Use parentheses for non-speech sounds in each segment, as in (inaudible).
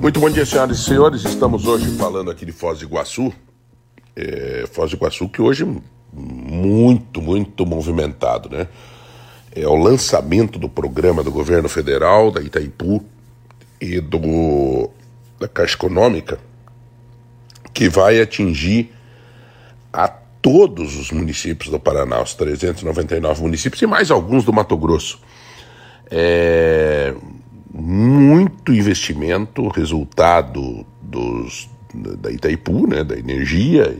Muito bom dia, senhoras e senhores. Estamos hoje falando aqui de Foz do Iguaçu. É, Foz do Iguaçu que hoje muito, muito movimentado, né? É o lançamento do programa do governo federal, da Itaipu e do da Caixa Econômica, que vai atingir a todos os municípios do Paraná, os 399 municípios e mais alguns do Mato Grosso. É muito investimento, resultado dos, da Itaipu, né, da energia,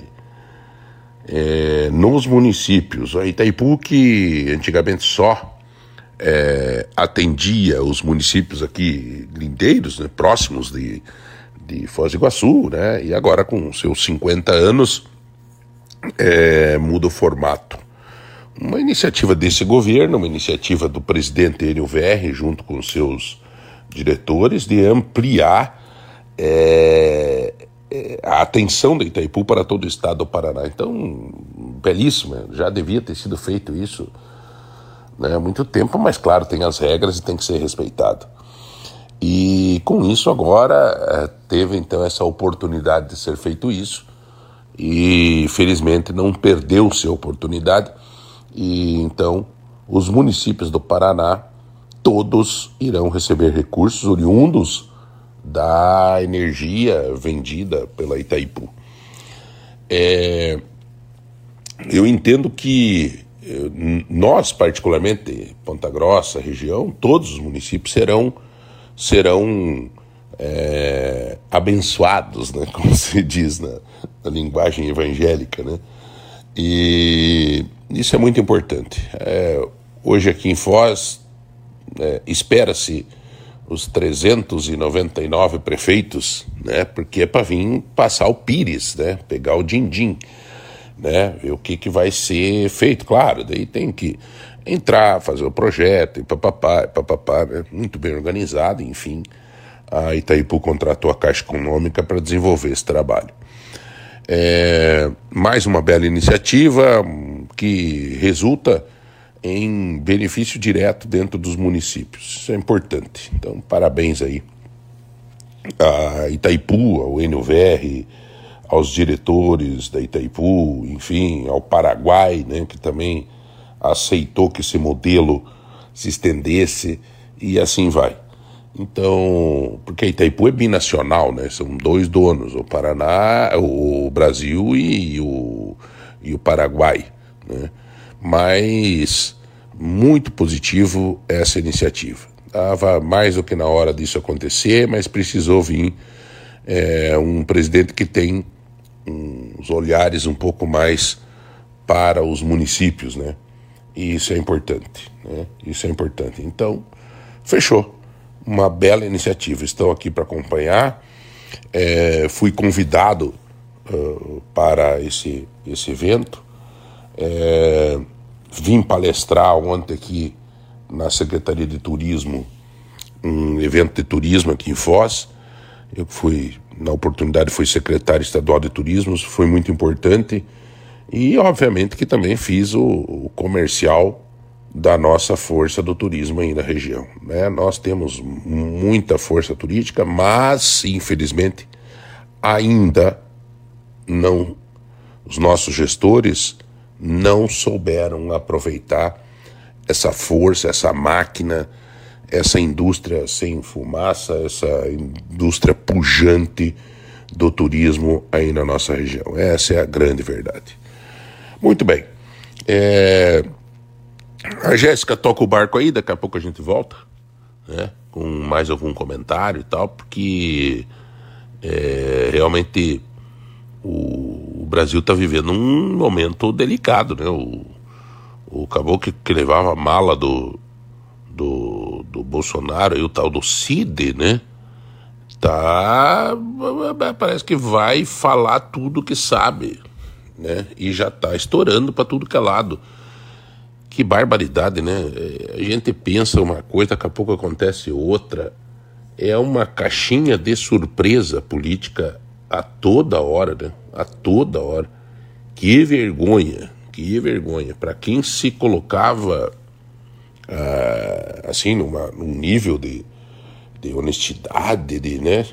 é, nos municípios. A Itaipu, que antigamente só é, atendia os municípios aqui lindeiros, né, próximos de, de Foz do Iguaçu, né, e agora com seus 50 anos é, muda o formato. Uma iniciativa desse governo, uma iniciativa do presidente Enio VR, junto com seus diretores, de ampliar é, é, a atenção da Itaipu para todo o estado do Paraná. Então, belíssima, já devia ter sido feito isso né, há muito tempo, mas claro, tem as regras e tem que ser respeitado. E com isso agora é, teve então essa oportunidade de ser feito isso e felizmente não perdeu-se a oportunidade e então os municípios do Paraná todos irão receber recursos oriundos da energia vendida pela Itaipu. É, eu entendo que eh, nós, particularmente, Ponta Grossa, região, todos os municípios serão, serão é, abençoados, né, (laughs) como se diz na, na linguagem evangélica. Né? E isso é muito importante. É, hoje aqui em Foz, é, espera-se os 399 prefeitos, né? Porque é para vir passar o pires, né? Pegar o din-din, né? Ver o que, que vai ser feito. Claro, daí tem que entrar, fazer o projeto, e papapá, papapá, né? muito bem organizado, enfim. A Itaipu contratou a Caixa Econômica para desenvolver esse trabalho. É, mais uma bela iniciativa que resulta em benefício direto dentro dos municípios. Isso é importante. Então, parabéns aí a Itaipu, ao NUVR, aos diretores da Itaipu, enfim, ao Paraguai, né, que também aceitou que esse modelo se estendesse e assim vai. Então, porque a Itaipu é binacional, né? São dois donos, o Paraná, o Brasil e o, e o Paraguai, né? Mas muito positivo essa iniciativa. Estava mais do que na hora disso acontecer, mas precisou vir é, um presidente que tem uns olhares um pouco mais para os municípios, né? E isso é importante, né? Isso é importante. Então, fechou uma bela iniciativa. Estão aqui para acompanhar. É, fui convidado uh, para esse, esse evento. É, vim palestrar ontem aqui na Secretaria de Turismo, um evento de turismo aqui em Foz. Eu fui, na oportunidade, fui secretário estadual de turismo, foi muito importante. E, obviamente, que também fiz o, o comercial da nossa força do turismo aí na região. Né? Nós temos muita força turística, mas, infelizmente, ainda não, os nossos gestores não souberam aproveitar essa força, essa máquina, essa indústria sem fumaça, essa indústria pujante do turismo aí na nossa região. Essa é a grande verdade. Muito bem. É... A Jéssica toca o barco aí, daqui a pouco a gente volta, né? Com mais algum comentário e tal, porque é, realmente o, Brasil está vivendo um momento delicado, né? O, o caboclo que, levava a mala do, do, do Bolsonaro e o tal do Cid, né? Tá. Parece que vai falar tudo que sabe, né? E já tá estourando para tudo que é lado. Que barbaridade, né? É, a gente pensa uma coisa, daqui a pouco acontece outra. É uma caixinha de surpresa política a toda hora, né? A toda hora. Que vergonha, que vergonha. Para quem se colocava ah, assim numa, num nível de, de honestidade, de, né?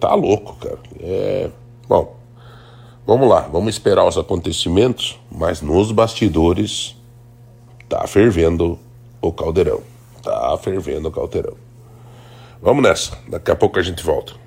Tá louco, cara. É. Bom, vamos lá, vamos esperar os acontecimentos, mas nos bastidores tá fervendo o caldeirão. Tá fervendo o caldeirão. Vamos nessa, daqui a pouco a gente volta.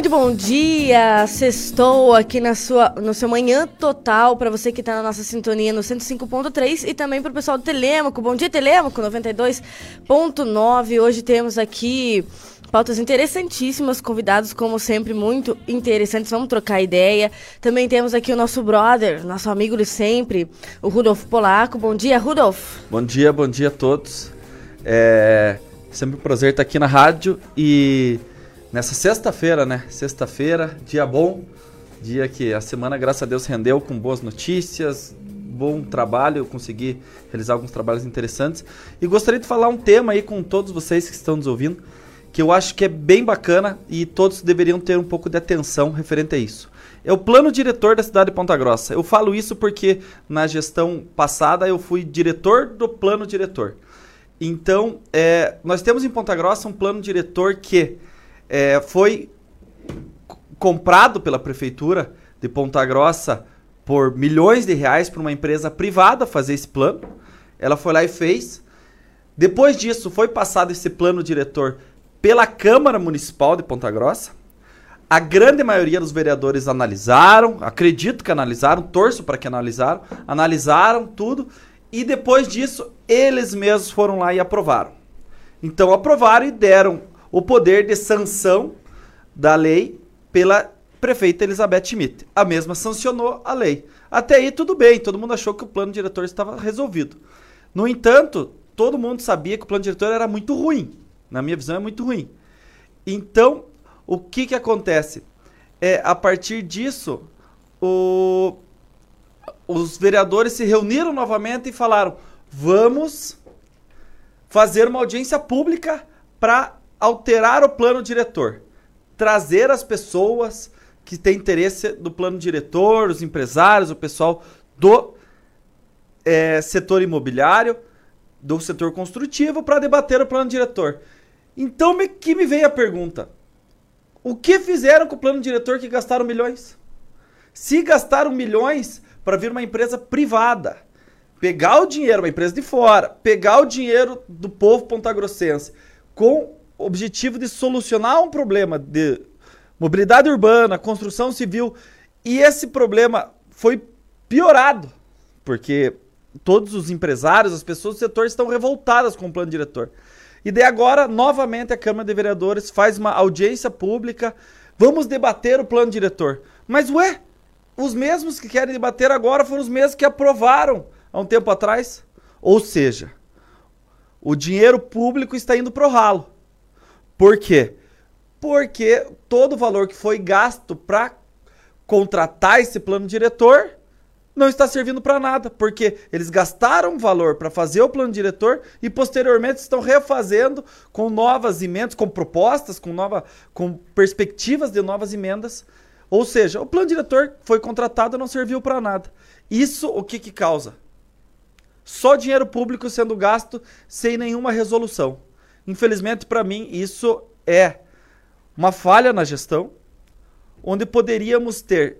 Muito bom dia, sextou aqui na sua, no seu manhã total, para você que está na nossa sintonia no 105.3 e também para o pessoal do Telêmaco. Bom dia, Telêmaco 92.9. Hoje temos aqui pautas interessantíssimas, convidados como sempre muito interessantes. Vamos trocar ideia. Também temos aqui o nosso brother, nosso amigo de sempre, o Rudolf Polaco. Bom dia, Rudolf. Bom dia, bom dia a todos. É sempre um prazer estar aqui na rádio e nessa sexta-feira, né? Sexta-feira, dia bom, dia que a semana, graças a Deus, rendeu com boas notícias, bom trabalho, eu consegui realizar alguns trabalhos interessantes. E gostaria de falar um tema aí com todos vocês que estão nos ouvindo, que eu acho que é bem bacana e todos deveriam ter um pouco de atenção referente a isso. É o plano diretor da cidade de Ponta Grossa. Eu falo isso porque na gestão passada eu fui diretor do plano diretor. Então, é, nós temos em Ponta Grossa um plano diretor que é, foi comprado pela prefeitura de Ponta Grossa por milhões de reais para uma empresa privada fazer esse plano. Ela foi lá e fez. Depois disso, foi passado esse plano diretor pela Câmara Municipal de Ponta Grossa. A grande maioria dos vereadores analisaram, acredito que analisaram, torço para que analisaram, analisaram tudo e depois disso eles mesmos foram lá e aprovaram. Então aprovaram e deram o poder de sanção da lei pela prefeita Elizabeth Schmidt. A mesma sancionou a lei. Até aí tudo bem, todo mundo achou que o plano diretor estava resolvido. No entanto, todo mundo sabia que o plano diretor era muito ruim. Na minha visão, é muito ruim. Então, o que, que acontece? É, a partir disso, o, os vereadores se reuniram novamente e falaram: vamos fazer uma audiência pública para alterar o plano diretor, trazer as pessoas que têm interesse do plano diretor, os empresários, o pessoal do é, setor imobiliário, do setor construtivo, para debater o plano diretor. Então me, que me veio a pergunta: o que fizeram com o plano diretor que gastaram milhões? Se gastaram milhões para vir uma empresa privada, pegar o dinheiro, uma empresa de fora, pegar o dinheiro do povo pontagrossense com objetivo de solucionar um problema de mobilidade urbana, construção civil, e esse problema foi piorado, porque todos os empresários, as pessoas do setor estão revoltadas com o plano diretor. E daí agora, novamente, a Câmara de Vereadores faz uma audiência pública. Vamos debater o plano diretor. Mas, ué, os mesmos que querem debater agora foram os mesmos que aprovaram há um tempo atrás. Ou seja, o dinheiro público está indo pro ralo. Por quê? Porque todo o valor que foi gasto para contratar esse plano diretor não está servindo para nada, porque eles gastaram valor para fazer o plano diretor e posteriormente estão refazendo com novas emendas, com propostas, com nova, com perspectivas de novas emendas. Ou seja, o plano diretor foi contratado e não serviu para nada. Isso o que que causa? Só dinheiro público sendo gasto sem nenhuma resolução. Infelizmente, para mim, isso é uma falha na gestão, onde poderíamos ter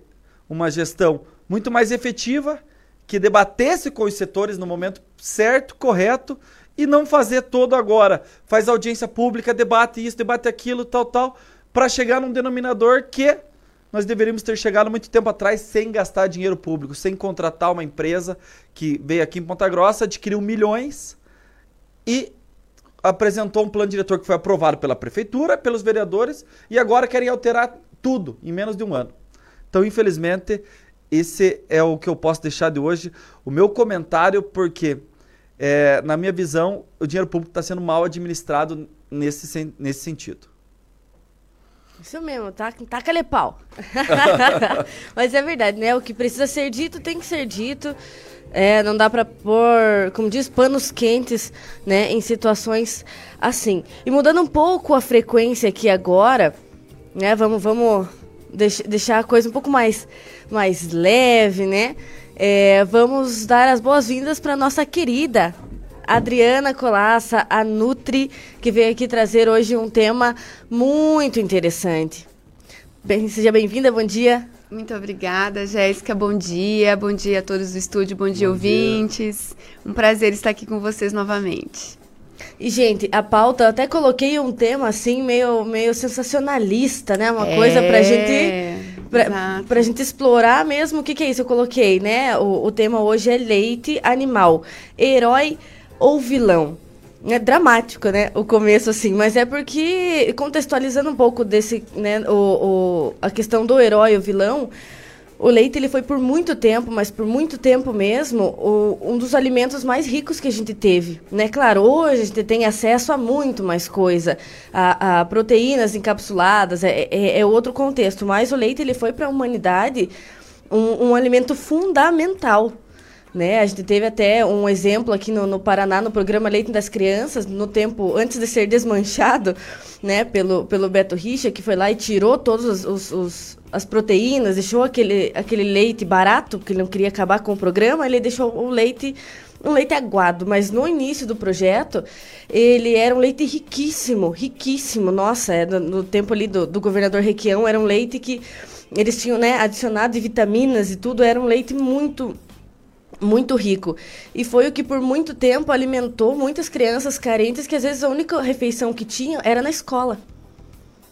uma gestão muito mais efetiva, que debatesse com os setores no momento certo, correto, e não fazer todo agora. Faz audiência pública, debate isso, debate aquilo, tal, tal, para chegar num denominador que nós deveríamos ter chegado muito tempo atrás sem gastar dinheiro público, sem contratar uma empresa que veio aqui em Ponta Grossa, adquiriu milhões e apresentou um plano diretor que foi aprovado pela prefeitura, pelos vereadores, e agora querem alterar tudo em menos de um ano. Então, infelizmente, esse é o que eu posso deixar de hoje, o meu comentário, porque, é, na minha visão, o dinheiro público está sendo mal administrado nesse, nesse sentido. Isso mesmo, tá, taca-lhe pau. (laughs) (laughs) Mas é verdade, né? O que precisa ser dito tem que ser dito. É, não dá para pôr, como diz, panos quentes, né, em situações assim. E mudando um pouco a frequência aqui agora, né, vamos, vamos deix deixar a coisa um pouco mais, mais leve, né? É, vamos dar as boas-vindas para nossa querida Adriana Colassa, a Nutri, que veio aqui trazer hoje um tema muito interessante. Bem, seja bem-vinda, bom dia. Muito obrigada, Jéssica. Bom dia, bom dia a todos do estúdio, bom dia, bom ouvintes. Dia. Um prazer estar aqui com vocês novamente. E, gente, a pauta, eu até coloquei um tema assim, meio, meio sensacionalista, né? Uma é, coisa pra gente. Pra, pra gente explorar mesmo o que, que é isso. Eu coloquei, né? O, o tema hoje é leite animal. Herói ou vilão? É dramático, né? O começo, assim, mas é porque, contextualizando um pouco desse, né, o, o, a questão do herói, o vilão, o leite ele foi por muito tempo, mas por muito tempo mesmo, o, um dos alimentos mais ricos que a gente teve. Né? Claro, hoje a gente tem acesso a muito mais coisa, a, a proteínas encapsuladas, é, é, é, outro contexto, mas o leite ele foi para a humanidade um, um alimento fundamental. Né? A gente teve até um exemplo aqui no, no, Paraná, no programa Leite das Crianças, no tempo antes de ser desmanchado né, pelo, pelo Beto Richa, que foi lá e tirou todas as proteínas, deixou aquele, aquele leite barato, que ele não queria acabar com o programa, ele deixou o leite um leite aguado, mas no início do projeto, ele era um leite riquíssimo, riquíssimo. Nossa, é, no, no tempo ali do, do governador Requião, era um leite que eles tinham né, adicionado de vitaminas e tudo, era um leite muito muito rico. E foi o que por muito tempo alimentou muitas crianças carentes que às vezes a única refeição que tinham era na escola.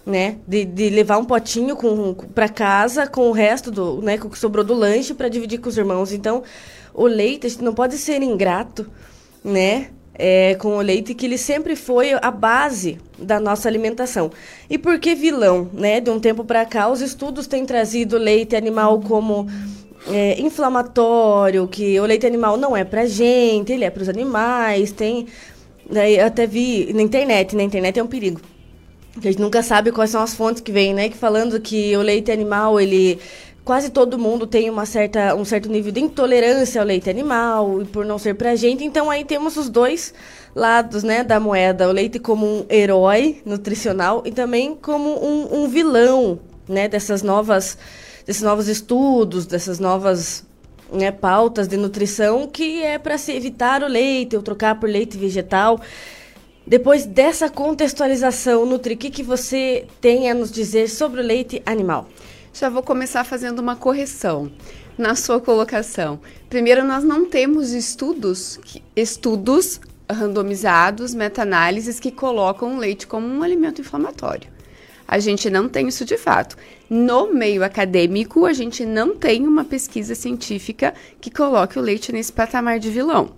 Né? De, de levar um potinho com para casa com o resto do, né, com o que sobrou do lanche para dividir com os irmãos. Então, o leite a gente não pode ser ingrato, né? É, com o leite que ele sempre foi a base da nossa alimentação. E por que vilão, né? De um tempo para cá, os estudos têm trazido leite animal como é, inflamatório, que o leite animal não é pra gente, ele é para os animais, tem. Daí até vi na internet, na internet é um perigo. A gente nunca sabe quais são as fontes que vêm, né? Que falando que o leite animal, ele. Quase todo mundo tem uma certa, um certo nível de intolerância ao leite animal, e por não ser pra gente. Então aí temos os dois lados né, da moeda. O leite como um herói nutricional e também como um, um vilão né, dessas novas desses novos estudos, dessas novas né, pautas de nutrição, que é para se evitar o leite ou trocar por leite vegetal. Depois dessa contextualização, Nutri, o que, que você tem a nos dizer sobre o leite animal? Já vou começar fazendo uma correção na sua colocação. Primeiro, nós não temos estudos, estudos randomizados, meta-análises que colocam o leite como um alimento inflamatório. A gente não tem isso de fato. No meio acadêmico, a gente não tem uma pesquisa científica que coloque o leite nesse patamar de vilão.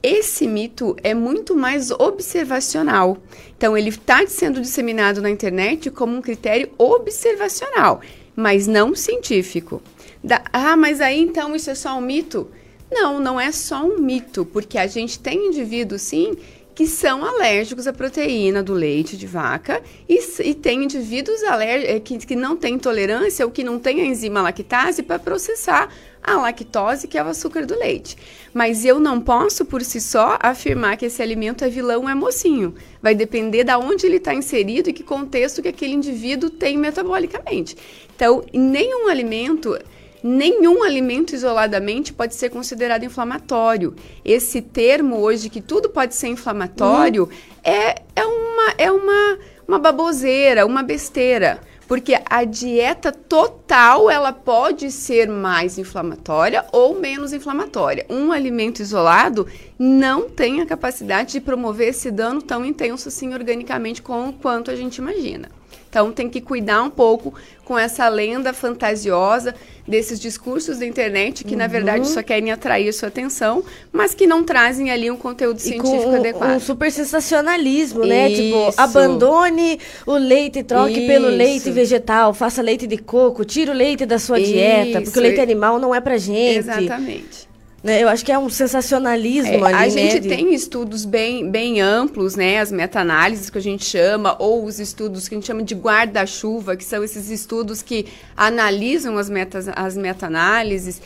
Esse mito é muito mais observacional. Então, ele está sendo disseminado na internet como um critério observacional, mas não científico. Da, ah, mas aí então isso é só um mito? Não, não é só um mito, porque a gente tem indivíduos, sim, que são alérgicos à proteína do leite de vaca e, e tem indivíduos eh, que, que não têm tolerância ou que não têm a enzima lactase para processar a lactose, que é o açúcar do leite. Mas eu não posso, por si só, afirmar que esse alimento é vilão ou é mocinho. Vai depender de onde ele está inserido e que contexto que aquele indivíduo tem metabolicamente. Então, nenhum alimento nenhum alimento isoladamente pode ser considerado inflamatório. Esse termo hoje, que tudo pode ser inflamatório, uhum. é, é, uma, é uma, uma baboseira, uma besteira. Porque a dieta total, ela pode ser mais inflamatória ou menos inflamatória. Um alimento isolado não tem a capacidade de promover esse dano tão intenso assim organicamente com quanto a gente imagina. Então tem que cuidar um pouco com essa lenda fantasiosa desses discursos da internet que uhum. na verdade só querem atrair sua atenção, mas que não trazem ali um conteúdo e científico um, adequado. Um super sensacionalismo, né? Tipo, abandone o leite e troque Isso. pelo leite vegetal, faça leite de coco, tira o leite da sua Isso. dieta, porque o leite animal não é pra gente. Exatamente. Né? Eu acho que é um sensacionalismo é, ali, A gente né, tem estudos bem, bem amplos, né? As meta-análises que a gente chama, ou os estudos que a gente chama de guarda-chuva, que são esses estudos que analisam as, metas, as meta-análises.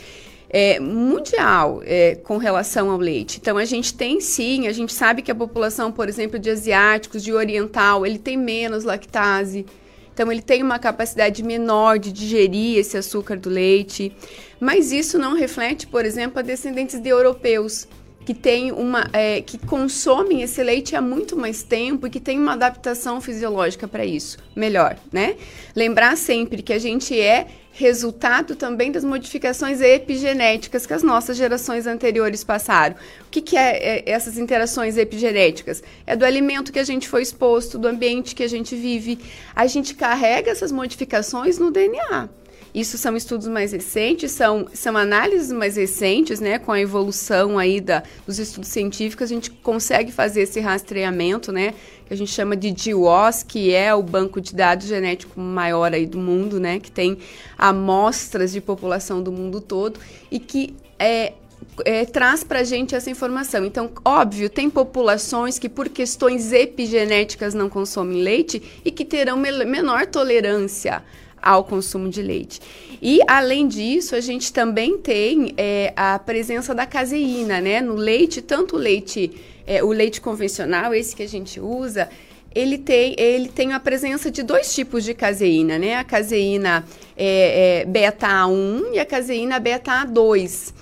é, mundial é, com relação ao leite. Então, a gente tem sim, a gente sabe que a população, por exemplo, de asiáticos, de oriental, ele tem menos lactase. Então, ele tem uma capacidade menor de digerir esse açúcar do leite. Mas isso não reflete, por exemplo, a descendentes de europeus que tem uma é, que consomem esse leite há muito mais tempo e que tem uma adaptação fisiológica para isso melhor, né? Lembrar sempre que a gente é resultado também das modificações epigenéticas que as nossas gerações anteriores passaram. O que, que é, é essas interações epigenéticas? É do alimento que a gente foi exposto, do ambiente que a gente vive. A gente carrega essas modificações no DNA. Isso são estudos mais recentes, são, são análises mais recentes, né? Com a evolução aí da, dos estudos científicos, a gente consegue fazer esse rastreamento, né? Que a gente chama de GWAS, que é o banco de dados genético maior aí do mundo, né? Que tem amostras de população do mundo todo e que é, é, traz para a gente essa informação. Então, óbvio, tem populações que por questões epigenéticas não consomem leite e que terão me menor tolerância ao consumo de leite. E, além disso, a gente também tem é, a presença da caseína, né? No leite, tanto o leite, é, o leite convencional, esse que a gente usa, ele tem, ele tem a presença de dois tipos de caseína, né? A caseína é, é beta-1 e a caseína beta-2.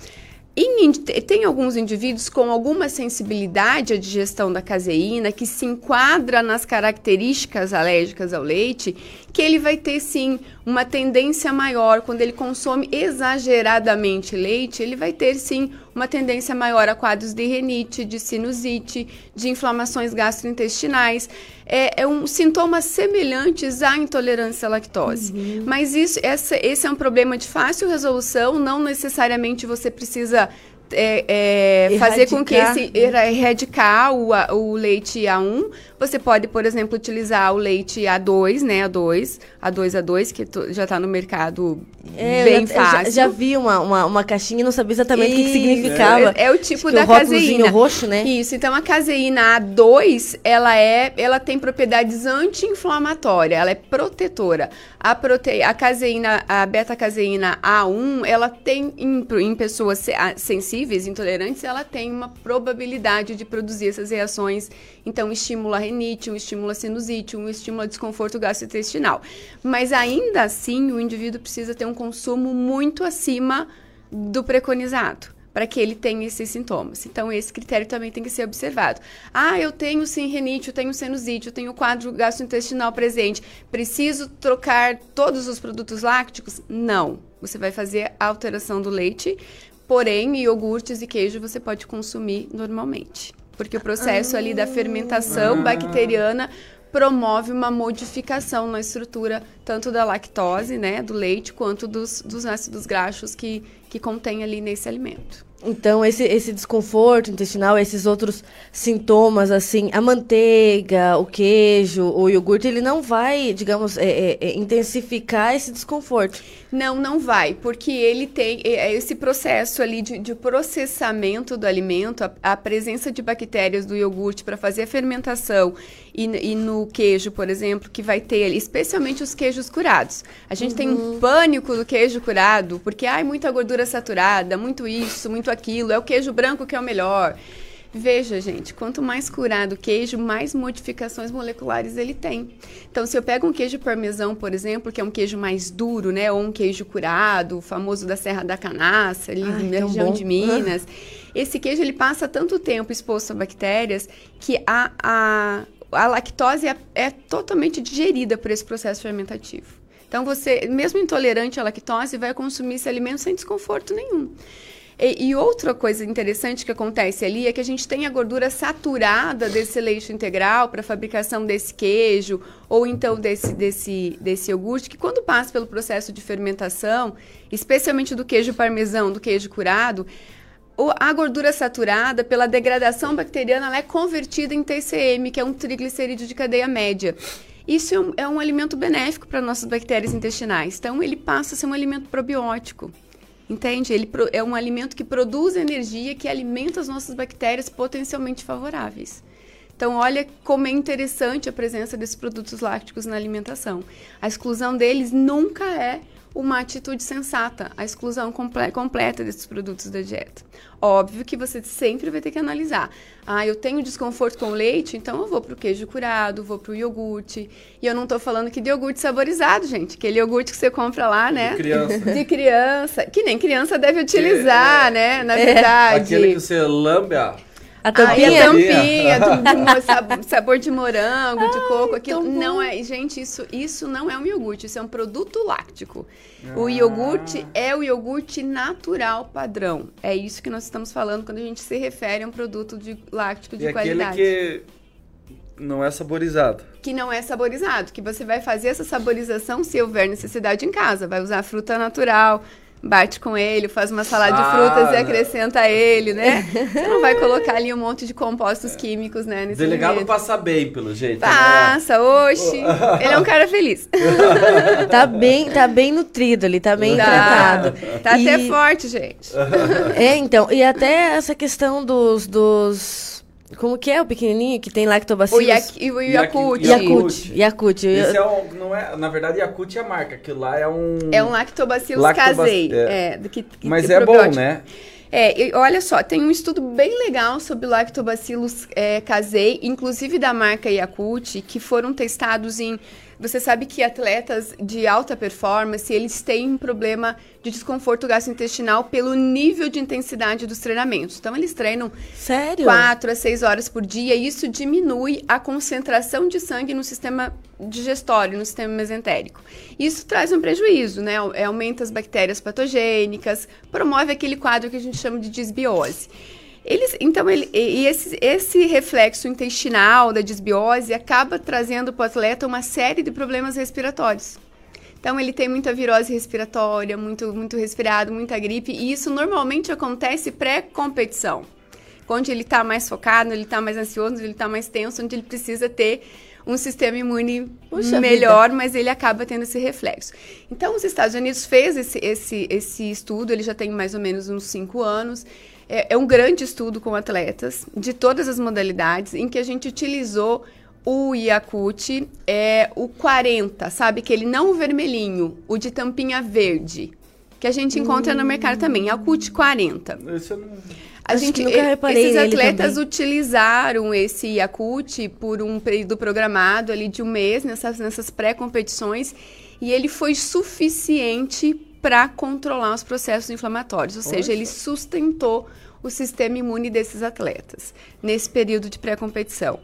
Em, tem alguns indivíduos com alguma sensibilidade à digestão da caseína que se enquadra nas características alérgicas ao leite, que ele vai ter sim uma tendência maior quando ele consome exageradamente leite, ele vai ter sim uma tendência maior a quadros de renite, de sinusite, de inflamações gastrointestinais. É, é um sintomas semelhantes à intolerância à lactose. Uhum. Mas isso, essa, esse é um problema de fácil resolução, não necessariamente você precisa é, é, fazer com que esse erradicar o, o leite A1, você pode, por exemplo, utilizar o leite A2, né? A2, A2, A2, que já está no mercado é, bem já, fácil. Já, já, vi uma, uma, uma, caixinha e não sabia exatamente o que, que, significava. É, é o tipo da caseína. roxo, né? Isso, então a caseína A2, ela é, ela tem propriedades anti-inflamatórias, ela é protetora. A, prote... a caseína, a beta-caseína A1, ela tem, em, em pessoas sensíveis, intolerantes, ela tem uma probabilidade de produzir essas reações. Então, estimula a renite, um estimula sinusite, um estimula desconforto gastrointestinal. Mas ainda assim, o indivíduo precisa ter um consumo muito acima do preconizado para que ele tenha esses sintomas. Então, esse critério também tem que ser observado. Ah, eu tenho sim renite, eu tenho sinusite, eu tenho quadro gastrointestinal presente. Preciso trocar todos os produtos lácticos? Não. Você vai fazer a alteração do leite, porém, iogurtes e queijo você pode consumir normalmente. Porque o processo ah. ali da fermentação ah. bacteriana promove uma modificação na estrutura tanto da lactose, né, do leite, quanto dos, dos ácidos graxos que, que contém ali nesse alimento. Então, esse, esse desconforto intestinal, esses outros sintomas, assim, a manteiga, o queijo, o iogurte, ele não vai, digamos, é, é, é, intensificar esse desconforto. Não, não vai, porque ele tem é, esse processo ali de, de processamento do alimento, a, a, presença de bactérias do iogurte para fazer a fermentação e, e, no queijo, por exemplo, que vai ter, especialmente os queijos curados. A gente uhum. tem um uhum. pânico do queijo curado, porque ai, muita gordura saturada, muito isso, muito aquilo, é o queijo branco que é o melhor. Veja, gente, quanto mais curado o queijo, mais modificações moleculares ele tem. Então, se eu pego um queijo parmesão, por exemplo, que é um queijo mais duro, né, ou um queijo curado, famoso da Serra da Canaça, ali Ai, na região bom. de Minas, esse queijo ele passa tanto tempo exposto a bactérias que a, a, a lactose é, é totalmente digerida por esse processo fermentativo. Então, você, mesmo intolerante à lactose, vai consumir esse alimento sem desconforto nenhum. E, e, outra coisa interessante que acontece ali é que a gente tem a gordura saturada desse leite integral para fabricação desse queijo ou então desse, desse, desse iogurte, que quando passa pelo processo de fermentação, especialmente do queijo parmesão, do queijo curado, a gordura saturada, pela degradação bacteriana, ela é convertida em TCM, que é um triglicerídeo de cadeia média. Isso é um, é um alimento benéfico para nossas bactérias intestinais. Então, ele passa a ser um alimento probiótico. Entende? Ele é um alimento que produz energia que alimenta as nossas bactérias potencialmente favoráveis. Então, olha como é interessante a presença desses produtos lácticos na alimentação. A exclusão deles nunca é uma atitude sensata, a exclusão comple completa desses produtos da dieta. Óbvio que você sempre vai ter que analisar. Ah, eu tenho desconforto com leite, então eu vou pro queijo curado, vou pro iogurte. E eu não tô falando que de iogurte saborizado, gente. Aquele iogurte que você compra lá, né? De criança. De criança. Que nem criança deve utilizar, é, né? Na verdade. Aquele que você lambe a A tampinha? a tampinha, do, sabor de morango, de coco, aquilo não é, gente, isso, isso não é um iogurte, isso é um produto láctico. O iogurte é o iogurte natural padrão. É isso que nós estamos falando quando a gente se refere a um produto de láctico de e aquele qualidade. que não é saborizado. que não é saborizado, que você vai fazer essa saborização se houver necessidade em casa. Vai usar fruta natural, bate com ele, faz uma salada de Ah, frutas e não. acrescenta ele, né? Você (laughs) não vai colocar ali um monte de compostos químicos, né? O Nesse delegado alimento. passa bem, pelo jeito. né? Passa, oxe. Ele é um cara feliz. (laughs) Tá bem, tá bem nutrido ali, tá bem Tá, tratado. tá E- até forte, gente. (laughs) É, então, e até essa questão dos, dos como que é o pequenininho que tem O, lactobacilos? Yak, o Yakult. Yakut. Yakut. Esse é um, não é, na verdade, Yakut é a marca. Aquilo lá é um... É um lactobacillus Lactobac- casei. é. É. do que, que- Mas é bom, né? É, olha só, tem um estudo bem legal sobre lactobacillus é, casei, inclusive da marca Yakult, que foram testados em... Você sabe que atletas de alta performance, eles têm um problema de desconforto gastrointestinal pelo nível de intensidade dos treinamentos. Então, eles treinam Sério? 4 a 6 horas por dia, e isso diminui a concentração de sangue no sistema digestório, no sistema mesentérico. Isso traz um prejuízo, né? Aumenta as bactérias patogênicas, promove aquele quadro que a gente chama de disbiose. Eles, então, ele, e esse, esse reflexo intestinal da disbiose acaba trazendo para o atleta uma série de problemas respiratórios. Então, ele tem muita virose respiratória, muito, muito resfriado, muita gripe, e isso normalmente acontece pré-competição. Onde ele está mais focado, ele está mais ansioso, ele está mais tenso, onde ele precisa ter um sistema imune Puxa melhor, mas ele acaba tendo esse reflexo. Então, os Estados Unidos fez esse, esse, esse estudo, ele já tem mais ou menos uns cinco anos. É, é um grande estudo com atletas de todas as modalidades, em que a gente utilizou o Yakult, é o 40, sabe? Aquele não o vermelhinho, o de tampinha verde, que a gente encontra no mercado também, Yakult 40. Esse eu não... A Acho gente, que nunca reparei esses atletas utilizaram esse Yakult por um período programado ali de um mês nessas, nessas pré-competições e ele foi suficiente para controlar os processos inflamatórios, ou seja, ele sustentou o sistema imune desses atletas nesse período de pré-competição.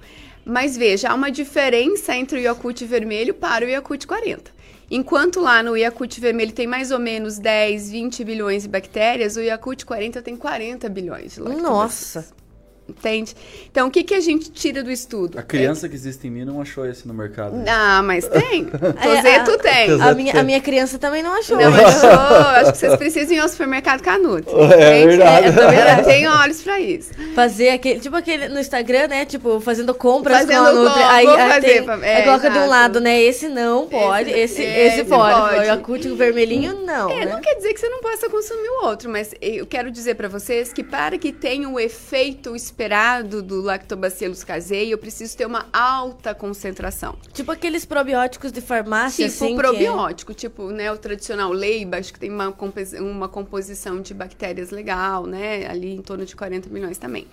Mas veja, há uma diferença entre o Yakult vermelho para o Yakult 40. Enquanto lá no Yakult vermelho tem mais ou menos 10, 20 bilhões de bactérias, o Yakult 40 tem 40 bilhões de lactobacilos. Nossa. Entende? Então, o que, que a gente tira do estudo? A criança que existe em mim não achou esse no mercado. Ah, mas tem. (laughs) É, Tozeto a- tem. A minha, a minha criança também não achou. Não (laughs) achou? Acho que vocês precisam ir ao supermercado Canuto. É Entende? verdade. É, também ela tem olhos pra isso. Fazer aquele, tipo aquele no Instagram, né? Tipo, fazendo compras Fazendo com a Nutri. Aí, aí fazer tem, pra- aí é, coloca de um lado, né? Esse não pode, esse, Esse- esse, esse pode. pode. O Yakult o vermelhinho, não, É, né? não quer dizer que você não possa consumir o outro, mas eu quero dizer pra vocês que para que tenha o efeito esperado do lactobacillus casei, eu preciso ter uma alta concentração. Tipo aqueles probióticos de farmácia, Tipo assim. que- probiótico, tipo, né, o tradicional Leiba, acho que tem uma, uma composição de bactérias legal, né, ali em torno de 40 milhões também.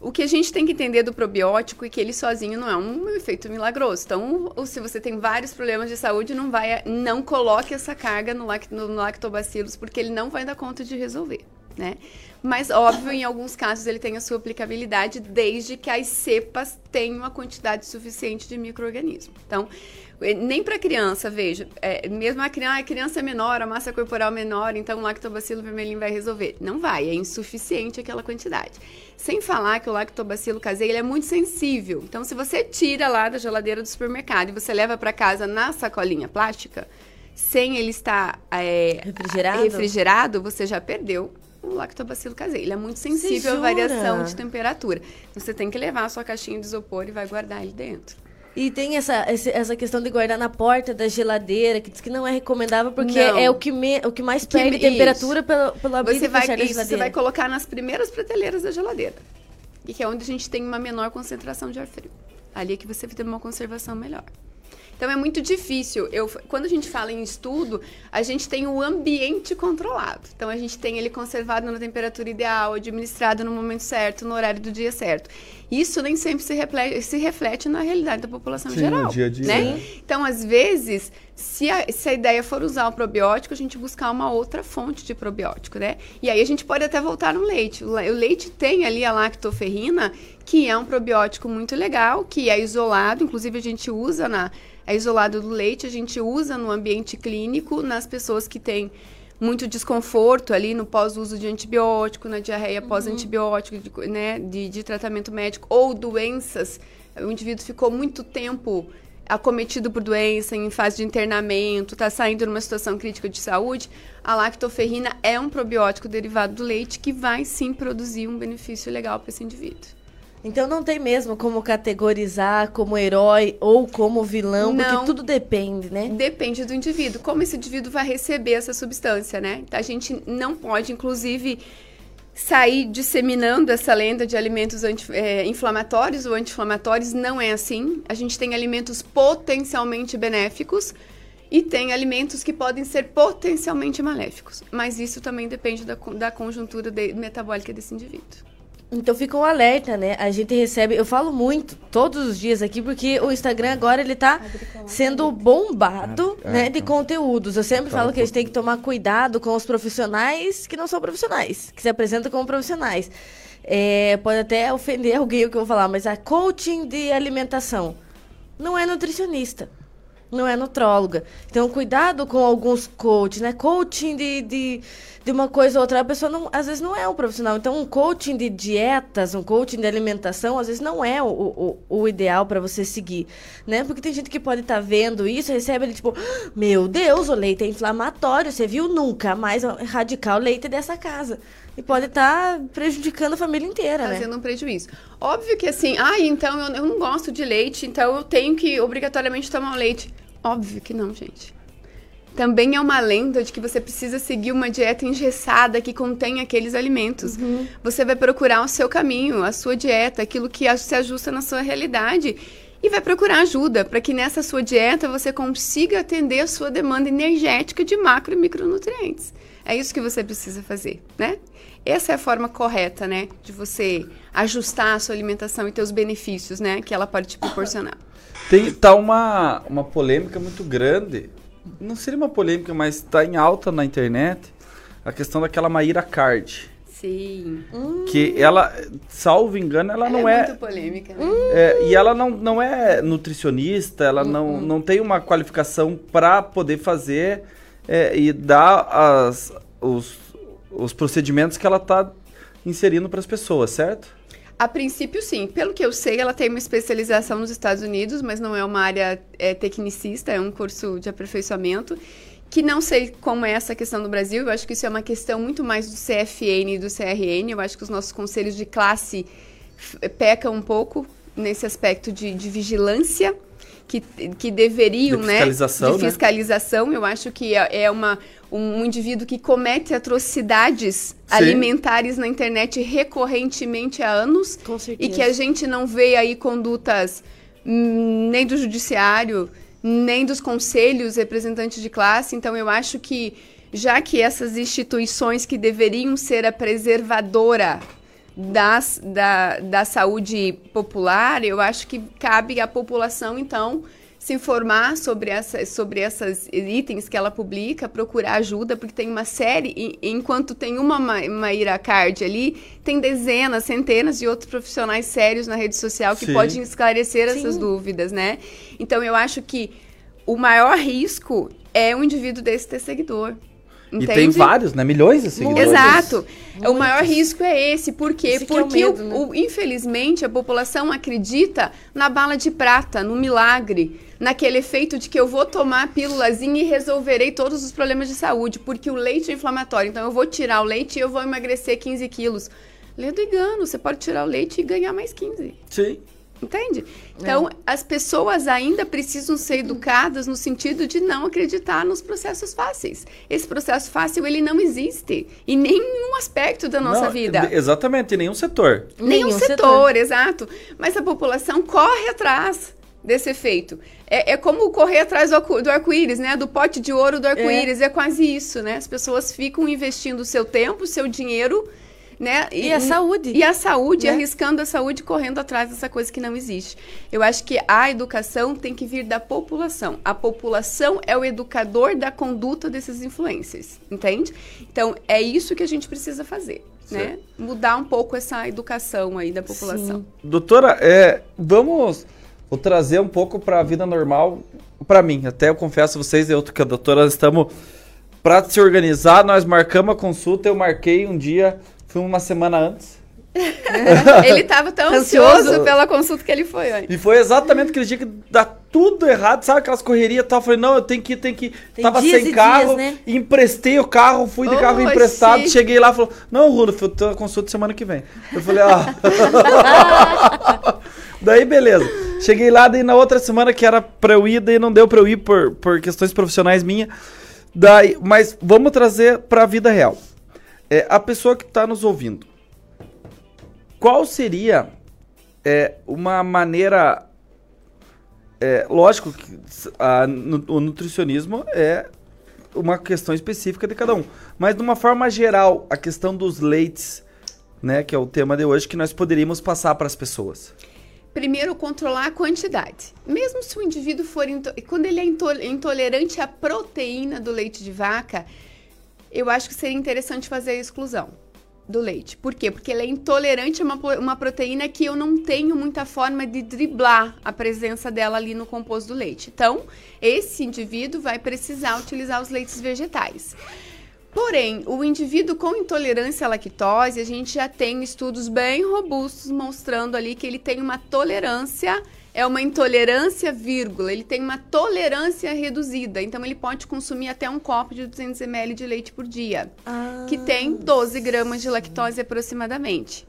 O que a gente tem que entender do probiótico é que ele sozinho não é um efeito milagroso. Então, ou se você tem vários problemas de saúde, não vai, não coloque essa carga no, lact, no lactobacilos, porque ele não vai dar conta de resolver, né? Mas, óbvio, em alguns casos ele tem a sua aplicabilidade, desde que as cepas tenham uma quantidade suficiente de micro-organismo. Então, eh, nem para criança, veja, é, mesmo a criança, a criança é menor, a massa corporal menor, então o lactobacilo vermelhinho vai resolver. Não vai, é insuficiente aquela quantidade. Sem falar que o lactobacilo caseiro ele é muito sensível. Então, se você tira lá da geladeira do supermercado e você leva para casa na sacolinha plástica, sem ele estar é, Refrigerado? refrigerado, você já perdeu o lactobacilo caseiro. Ele é muito sensível à variação de temperatura. Você tem que levar a sua caixinha de isopor e vai guardar ele dentro. E tem essa, essa questão de guardar na porta da geladeira, que diz que não é recomendável, porque Não. é o que, me, o que mais Que- perde isso. temperatura pelo, pelo abrir Você e vai, isso, você vai colocar nas primeiras prateleiras da geladeira. E que é onde a gente tem uma menor concentração de ar frio. Ali é que você tem uma conservação melhor. Então é muito difícil. Eu, quando a gente fala em estudo, a gente tem o ambiente controlado. Então a gente tem ele conservado na temperatura ideal, administrado no momento certo, no horário do dia certo. Isso nem sempre se reflete, se reflete na realidade da população Sim, geral. no dia a dia, né? né? Então, às vezes, se a, se a ideia for usar o probiótico, a gente buscar uma outra fonte de probiótico, né? E aí a gente pode até voltar no leite. O le- o leite tem ali a lactoferrina, que é um probiótico muito legal, que é isolado, inclusive a gente usa na é isolado do leite, a gente usa no ambiente clínico nas pessoas que têm muito desconforto ali no pós-uso de antibiótico, na diarreia pós-antibiótico, de, né, de, de tratamento médico ou doenças. O indivíduo ficou muito tempo acometido por doença, em fase de internamento, está saindo numa situação crítica de saúde, a lactoferrina é um probiótico derivado do leite que vai sim produzir um benefício legal para esse indivíduo. Então não tem mesmo como categorizar como herói ou como vilão, Não. porque tudo depende, né? Depende do indivíduo, como esse indivíduo vai receber essa substância, né? A gente não pode, inclusive, sair disseminando essa lenda de alimentos anti- eh, inflamatórios ou anti-inflamatórios. Não é assim. A gente tem alimentos potencialmente benéficos e tem alimentos que podem ser potencialmente maléficos. Mas isso também depende da, da conjuntura de- metabólica desse indivíduo. Então fica um alerta, né? A gente recebe, eu falo muito todos os dias aqui porque o Instagram agora ele tá sendo bombado, É, né, é, de então. conteúdos. Eu sempre Tá, falo que a gente um tem que tomar cuidado com os profissionais que não são profissionais, que se apresentam como profissionais. É, pode até ofender (laughs) alguém o que eu vou falar, mas a coaching de alimentação não é nutricionista. Não é nutróloga. Então, cuidado com alguns coaches, né? Coaching de, de, de uma coisa ou outra. A pessoa, não, às vezes, não é um profissional. Então, um coaching de dietas, um coaching de alimentação, às vezes, não é o, o, o ideal para você seguir, né? Porque tem gente que pode estar vendo isso, recebe ele, tipo... Meu Deus, o leite é inflamatório. Você viu? Nunca mais erradicar o leite dessa casa. E pode estar prejudicando a família inteira, né? fazendo um prejuízo. Óbvio que assim, ah, então eu, eu não gosto de leite, então eu tenho que obrigatoriamente tomar o leite. Óbvio que não, gente. Também é uma lenda de que você precisa seguir uma dieta engessada que contém aqueles alimentos. Você vai procurar o seu caminho, a sua dieta, aquilo que se ajusta na sua realidade. E vai procurar ajuda para que nessa sua dieta você consiga atender a sua demanda energética de macro e micronutrientes. É isso que você precisa fazer, né? Essa é a forma correta, né, de você ajustar a sua alimentação e ter os benefícios, né, que ela pode te proporcionar. Tem, tá uma, uma polêmica muito grande. Não seria uma polêmica, mas tá em alta na internet a questão daquela Maíra Card. Sim. Que ela, salvo engano, ela, não é é. muito polêmica, né? é, e ela não, não é nutricionista, ela não, não tem uma qualificação para poder fazer é, e dar as, os, os procedimentos que ela tá inserindo para as pessoas, certo? A princípio, sim. Pelo que eu sei, ela tem uma especialização nos Estados Unidos, mas não é uma área é, tecnicista, é um curso de aperfeiçoamento. Que não sei como é essa questão no Brasil, eu acho que isso é uma questão muito mais do CFN e do CRN. Eu acho que os nossos conselhos de classe pecam um pouco nesse aspecto de, de vigilância. Que, que deveriam, De né? fiscalização, De né? fiscalização. Eu acho que é, é uma, um indivíduo que comete atrocidades Sim. alimentares na internet recorrentemente há anos Com certeza. e que a gente não vê aí condutas hum, nem do judiciário, nem dos conselhos representantes de classe. Então, eu acho que, já que essas instituições que deveriam ser a preservadora das, da, da saúde popular, eu acho que cabe à população, então, se informar sobre, essa, sobre esses itens que ela publica, procurar ajuda, porque tem uma série, e- enquanto tem uma Ma- Maíra Card ali, tem dezenas, centenas de outros profissionais sérios na rede social que Sim. podem esclarecer essas Sim. dúvidas, né? Então, eu acho que o maior risco é o indivíduo desse ter seguidor. E Entende? tem vários, né? Milhões de seguidores. Exato. O Muitos. maior risco é esse. Por quê? Esse é o Porque, o- medo, né? o- infelizmente, a população acredita na bala de prata, no milagre, naquele efeito de que eu vou tomar a pílulazinha e resolverei todos os problemas de saúde, porque o leite é inflamatório. Então, eu vou tirar o leite e eu vou emagrecer 15 quilos. Ledo engano, você pode tirar o leite e ganhar mais 15. Sim. Entende? Então, as pessoas ainda precisam ser educadas no sentido de não acreditar nos processos fáceis. Esse processo fácil, ele não existe em nenhum aspecto da nossa Não, vida. Exatamente, em nenhum setor. Nenhum Nenhum setor, exato. Mas a população corre atrás. desse efeito. É, é como correr atrás do, arco- do arco-íris, né? Do pote de ouro do arco-íris. É. quase isso, né? As pessoas ficam investindo o seu tempo, o seu dinheiro, né? E a saúde. E a saúde, Né? arriscando a saúde, correndo atrás dessa coisa que não existe. Eu acho que a educação tem que vir da população. A população é o educador da conduta desses influencers, entende? Então, é isso que a gente precisa fazer, né? Mudar um pouco essa educação aí da população. Doutora, é, vamos vou trazer um pouco para a vida normal para mim. Até eu confesso a vocês, eu que a doutora estamos para se organizar, nós marcamos a consulta, eu marquei um dia, fui uma semana antes. (laughs) ele estava tão Ansioso. ansioso pela consulta que ele foi antes. E foi exatamente aquele dia que dá tudo errado, sabe aquelas correrias e tal. Eu falei, não, eu tenho que ir, tenho que ir. Tem Tava dias sem e carro, dias, né? emprestei o carro, fui de carro Oxi. emprestado, cheguei lá e falou, não, Rudolf, eu tenho a consulta semana que vem. Eu falei, ah. (laughs) daí, beleza. Cheguei lá, daí na outra semana que era pra eu ir, daí não deu pra eu ir por, por questões profissionais minhas. Daí, mas vamos trazer pra vida real. É, a pessoa que tá nos ouvindo, qual seria é, uma maneira. É, lógico que a o nutricionismo é uma questão específica de cada um. Mas de uma forma geral, a questão dos leites, né, que é o tema de hoje, que nós poderíamos passar para as pessoas. Primeiro, controlar a quantidade. Mesmo se o indivíduo for. Quando ele é into- intolerante à proteína do leite de vaca, eu acho que seria interessante fazer a exclusão do leite. Por quê? Porque ele é intolerante a uma, uma proteína que eu não tenho muita forma de driblar a presença dela ali no composto do leite. Então, esse indivíduo vai precisar utilizar os leites vegetais. Porém, o indivíduo com intolerância à lactose, a gente já tem estudos bem robustos mostrando ali que ele tem uma tolerância, é uma intolerância, vírgula, ele tem uma tolerância reduzida. Então, ele pode consumir até um copo de 200 ml de leite por dia, Ah. que tem 12 gramas de lactose aproximadamente.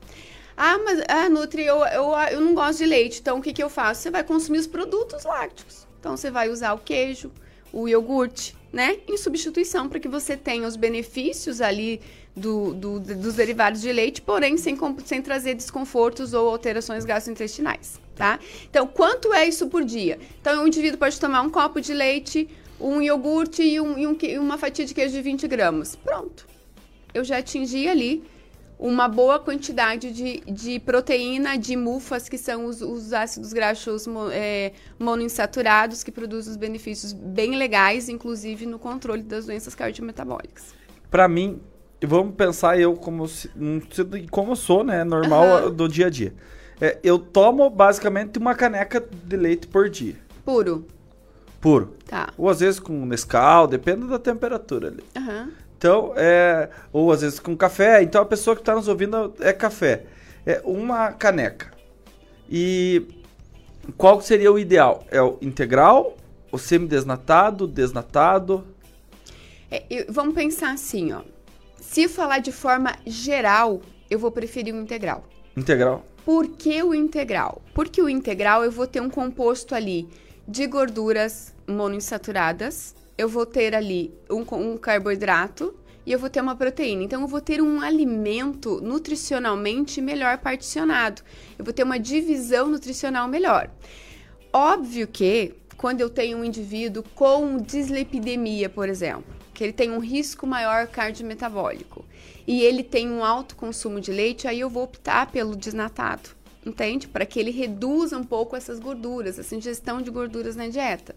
Ah, mas, ah, Nutri, eu, eu, eu não gosto de leite, então o que, que eu faço? Você vai consumir os produtos lácteos. Então, você vai usar o queijo, o iogurte, né? Em substituição para que você tenha os benefícios ali do, do- dos derivados de leite, porém sem, sem trazer desconfortos ou alterações gastrointestinais, tá? Então, quanto é isso por dia? Então, o indivíduo pode tomar um copo de leite, um iogurte e, um- e um que- uma fatia de queijo de 20 gramas. Pronto. Eu já atingi ali uma boa quantidade de, de proteína, de mufas, que são os, os ácidos graxos é, monoinsaturados, que produzem os benefícios bem legais, inclusive no controle das doenças cardiometabólicas. Para mim, vamos pensar eu como um cidadão- como eu sou, né, normal Aham. do dia a dia. É, eu tomo basicamente uma caneca de leite por dia, Puro. puro. Tá. Ou às vezes com Nescau, depende da temperatura ali. Aham. Então, é, ou às vezes com café. Então, a pessoa que está nos ouvindo é café. É uma caneca. E qual seria o ideal? É o integral, o semidesnatado, desnatado? É, vamos pensar assim, ó. Se falar de forma geral, eu vou preferir o integral. Integral. Por que o integral? Porque o integral eu vou ter um composto ali de gorduras monoinsaturadas, eu vou ter ali um, um carboidrato e eu vou ter uma proteína. Então eu vou ter um alimento nutricionalmente melhor particionado. Eu vou ter uma divisão nutricional melhor. Óbvio que quando eu tenho um indivíduo com dislipidemia, por exemplo, que ele tem um risco maior cardiometabólico e ele tem um alto consumo de leite, aí eu vou optar pelo desnatado, entende? Para que ele reduza um pouco essas gorduras, essa ingestão de gorduras na dieta.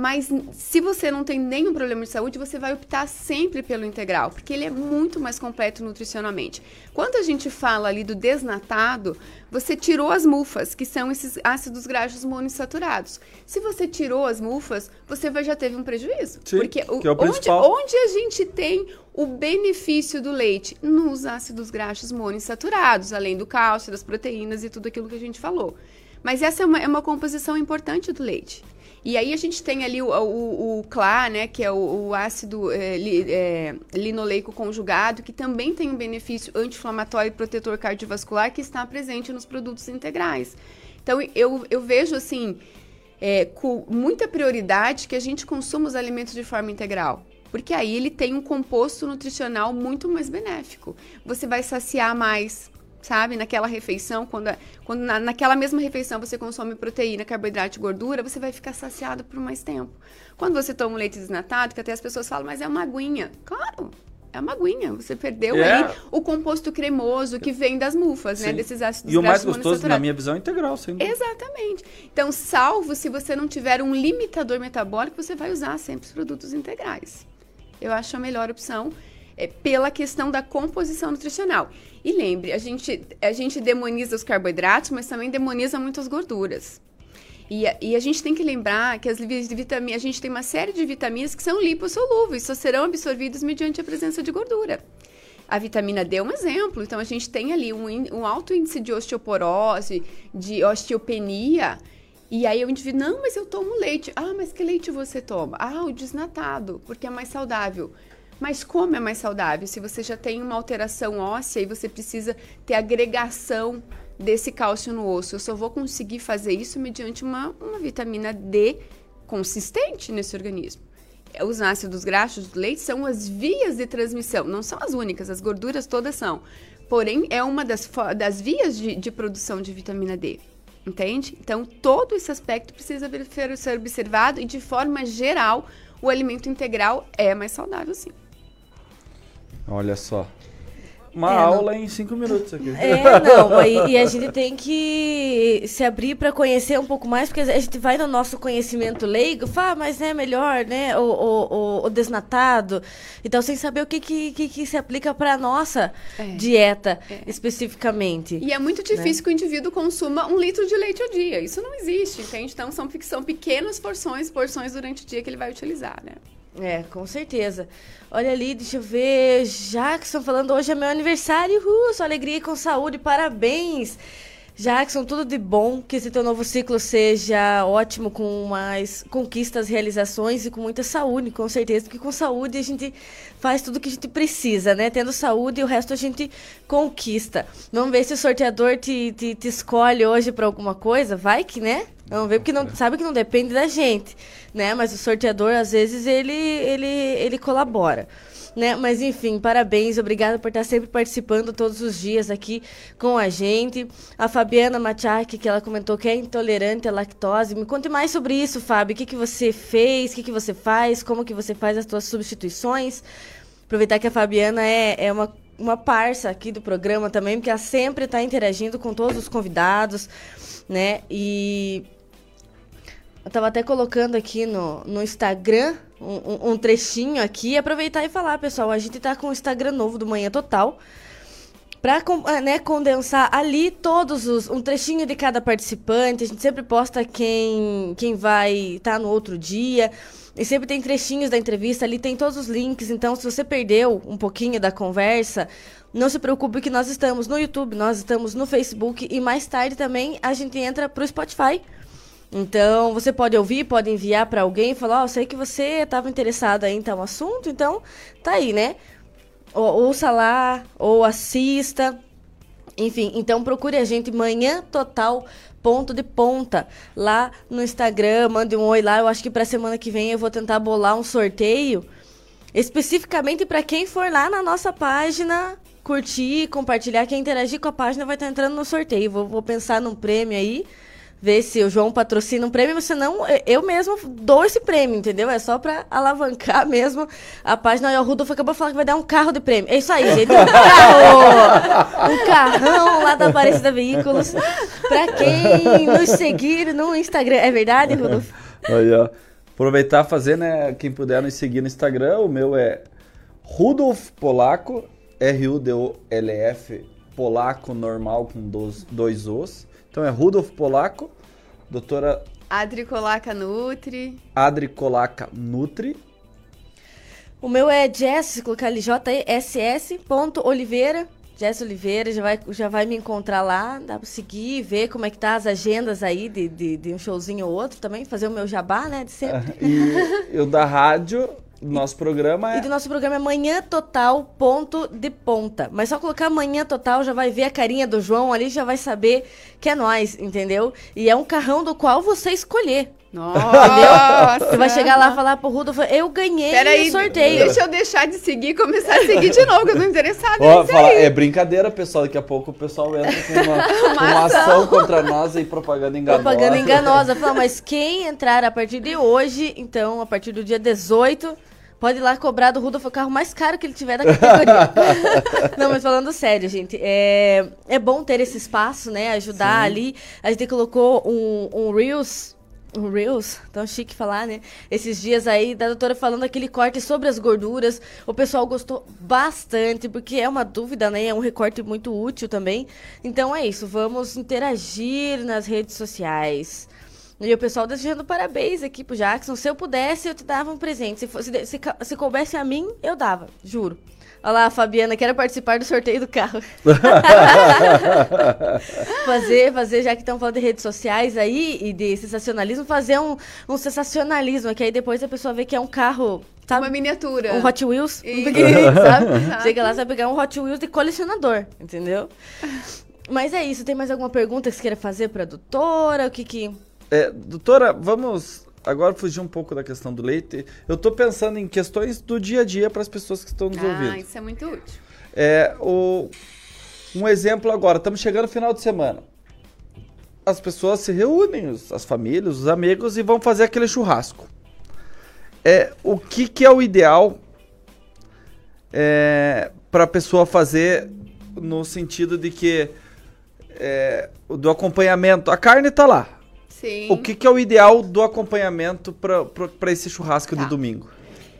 Mas se você não tem nenhum problema de saúde, você vai optar sempre pelo integral, porque ele é muito mais completo nutricionalmente. Quando a gente fala ali do desnatado, você tirou as mufas, que são esses ácidos graxos monoinsaturados. Se você tirou as mufas, você vai- já teve um prejuízo. Sim, porque o- é o onde, onde a gente tem o benefício do leite? Nos ácidos graxos monoinsaturados, além do cálcio, das proteínas e tudo aquilo que a gente falou. Mas essa é uma, é uma composição importante do leite. E aí a gente tem ali o, o, o CLA, né, que é o, o ácido é, li- é, linoleico conjugado, que também tem um benefício anti-inflamatório e protetor cardiovascular que está presente nos produtos integrais. Então eu, eu vejo assim, é, com muita prioridade que a gente consuma os alimentos de forma integral. Porque aí ele tem um composto nutricional muito mais benéfico. Você vai saciar mais, sabe? Naquela refeição, quando, quando na, naquela mesma refeição você consome proteína, carboidrato e gordura, você vai ficar saciado por mais tempo. Quando você toma um leite desnatado, que até as pessoas falam, mas é uma aguinha. Claro, é uma aguinha. Você perdeu É. aí o composto cremoso que vem das mufas, né? Sim. Desses ácidos E o mais gostoso, na minha visão, é integral, sem dúvida. Exatamente. Então, salvo se você não tiver um limitador metabólico, você vai usar sempre os produtos integrais. Eu acho a melhor opção é, pela questão da composição nutricional. E lembre, a gente, a gente demoniza os carboidratos, mas também demoniza muito as gorduras. E a, e a gente tem que lembrar que as vitaminas, a gente tem uma série de vitaminas que são lipossolúveis, só serão absorvidas mediante a presença de gordura. A vitamina D é um exemplo. Então, a gente tem ali um, um alto índice de osteoporose, de osteopenia. E aí o indivíduo, não, mas eu tomo leite. Ah, mas que leite você toma? Ah, o desnatado, porque é mais saudável. Mas como é mais saudável? Se você já tem uma alteração óssea e você precisa ter agregação desse cálcio no osso, eu só vou conseguir fazer isso mediante uma, uma vitamina D consistente nesse organismo. Os ácidos graxos do leite são as vias de transmissão, não são as únicas, as gorduras todas são. Porém, é uma das, das vias de, de produção de vitamina D. Entende? Então, todo esse aspecto precisa ser observado e, de forma geral, o alimento integral é mais saudável, sim. Olha só. Uma É, não- aula em cinco minutos aqui. É, não, e, e a gente tem que se abrir para conhecer um pouco mais, porque a gente vai no nosso conhecimento leigo, fala, ah, mas é melhor, né, o, o, o- o desnatado, então sem saber o que, que, que, que se aplica para nossa É. dieta especificamente. E é muito Né? difícil que o indivíduo consuma um litro de leite ao dia. Isso não existe, entende? Então, são, são pequenas porções, porções durante o dia que ele vai utilizar, né? É, com certeza. Olha ali, deixa eu ver. Jackson falando hoje é meu aniversário. Uh, sua alegria e com saúde. Parabéns. Jackson, tudo de bom. Que esse teu novo ciclo seja ótimo, com mais conquistas, realizações e com muita saúde, com certeza. Porque com saúde a gente faz tudo que a gente precisa, né? Tendo saúde, o resto a gente conquista. Vamos ver se o sorteador te, te, te escolhe hoje para alguma coisa. Vai que, né? Vamos ver, porque não, sabe que não depende da gente, né? Mas o sorteador, às vezes, ele, ele, ele colabora. Né? Mas enfim, parabéns, obrigada por estar sempre participando todos os dias aqui com a gente. A Fabiana Machak, que ela comentou que é intolerante à lactose. Me conte mais sobre isso, Fábio. O que, que você fez, o que, que você faz, como que você faz as suas substituições. Aproveitar que a Fabiana é, é uma, uma parça aqui do programa também, porque ela sempre está interagindo com todos os convidados, né? E eu tava até colocando aqui no, no Instagram um, um- trechinho aqui. Aproveitar e falar, pessoal. A gente tá com o Instagram novo do Manhã Total. Pra ah, né, condensar ali todos os. um trechinho de cada participante. A gente sempre posta quem, quem vai estar no outro dia. E sempre tem trechinhos da entrevista, ali tem todos os links. Então, se você perdeu um pouquinho da conversa, não se preocupe que nós estamos no YouTube, nós estamos no Facebook e mais tarde também a gente entra pro Spotify. Então, você pode ouvir, pode enviar para alguém e falar, ó, eu sei que você estava interessado em tal assunto, então tá aí, né? Ou, ouça lá, ou assista. Enfim, então procure a gente manhã total ponto de ponta lá no Instagram, mande um oi lá. Eu acho que para semana que vem eu vou tentar bolar um sorteio especificamente para quem for lá na nossa página curtir, compartilhar, quem interagir com a página vai estar entrando no sorteio. Vou, vou pensar num prêmio aí, ver se o João patrocina um prêmio, senão eu- mesmo dou esse prêmio, entendeu? É só para alavancar (laughs) mesmo a página. E o Rudolf acabou de falar que vai dar um carro de prêmio. É isso aí, gente. Um carro! Um carrão lá da Aparecida Veículos. Para quem nos seguir no Instagram. É verdade, Rudolf? (laughs) Aí, ó. Aproveitar fazer, né? Quem puder nos seguir no Instagram, o meu é Rudolf Polaco, R-U-D-O-L-F, Polaco normal com dois, dois Os. Então é Rudolf Polaco, doutora Adri Colaca Nutri. Adri Colaca Nutri. O meu é Jess, se colocar ali, J-E-S-S ponto Oliveira. Jess Oliveira, já vai, já vai me encontrar lá, dá pra seguir, ver como é que tá as agendas aí de, de, de um showzinho ou outro também, fazer o meu jabá, né, de sempre. E eu da rádio, nosso programa E é do nosso programa é Manhã Total, ponto de ponta. Mas só colocar Manhã Total, já vai ver a carinha do João ali, já vai saber que é nós, entendeu? E é um carrão do qual você escolher. Nossa! Você vai chegar lá e falar pro Rudolf, eu ganhei Peraí, o sorteio. deixa eu deixar de seguir e começar a seguir de novo, que eu tô interessada Ó, fala, é brincadeira, pessoal. Daqui a pouco o pessoal entra com uma, (laughs) com uma ação contra nós e propaganda enganosa. Propaganda enganosa. Fala, mas quem entrar a partir de hoje, então, a partir do dia 18, pode ir lá cobrar do Rudolf o carro mais caro que ele tiver da categoria. (laughs) Não, mas falando sério, gente, é, é bom ter esse espaço, né? Ajudar ali. A gente colocou um, um Reels. Um Reels, tão chique falar, né? Esses dias aí, da doutora falando aquele corte sobre as gorduras. O pessoal gostou bastante, porque é uma dúvida, né? É um recorte muito útil também. Então é isso, vamos interagir nas redes sociais. E o pessoal desejando parabéns aqui pro Jackson. Se eu pudesse, eu te dava um presente. Se, fosse, se, se, se coubesse a mim, eu dava, juro. Olha lá, Fabiana, quero participar do sorteio do carro. (laughs) fazer, fazer, já que estão falando de redes sociais aí e de sensacionalismo, fazer um, um sensacionalismo, que aí depois a pessoa vê que é um carro, sabe? Uma miniatura. Um Hot Wheels, um pequenininho, sabe? Exato. (laughs) Chega lá, você vai pegar um Hot Wheels de colecionador, entendeu? Mas é isso, tem mais alguma pergunta que você queira fazer pra doutora? O que que... É, doutora, vamos agora fugir um pouco da questão do leite. Eu tô pensando em questões do dia a dia para as pessoas que estão nos Ah, ouvindo. isso é muito útil. É, o, um exemplo agora, estamos chegando no final de semana. As pessoas se reúnem, os- as famílias, os amigos, e vão fazer aquele churrasco. É, o que, que é o ideal é, para a pessoa fazer no sentido de que é, do acompanhamento, a carne tá lá. Sim. O que, que é o ideal do acompanhamento para esse churrasco Tá. de domingo?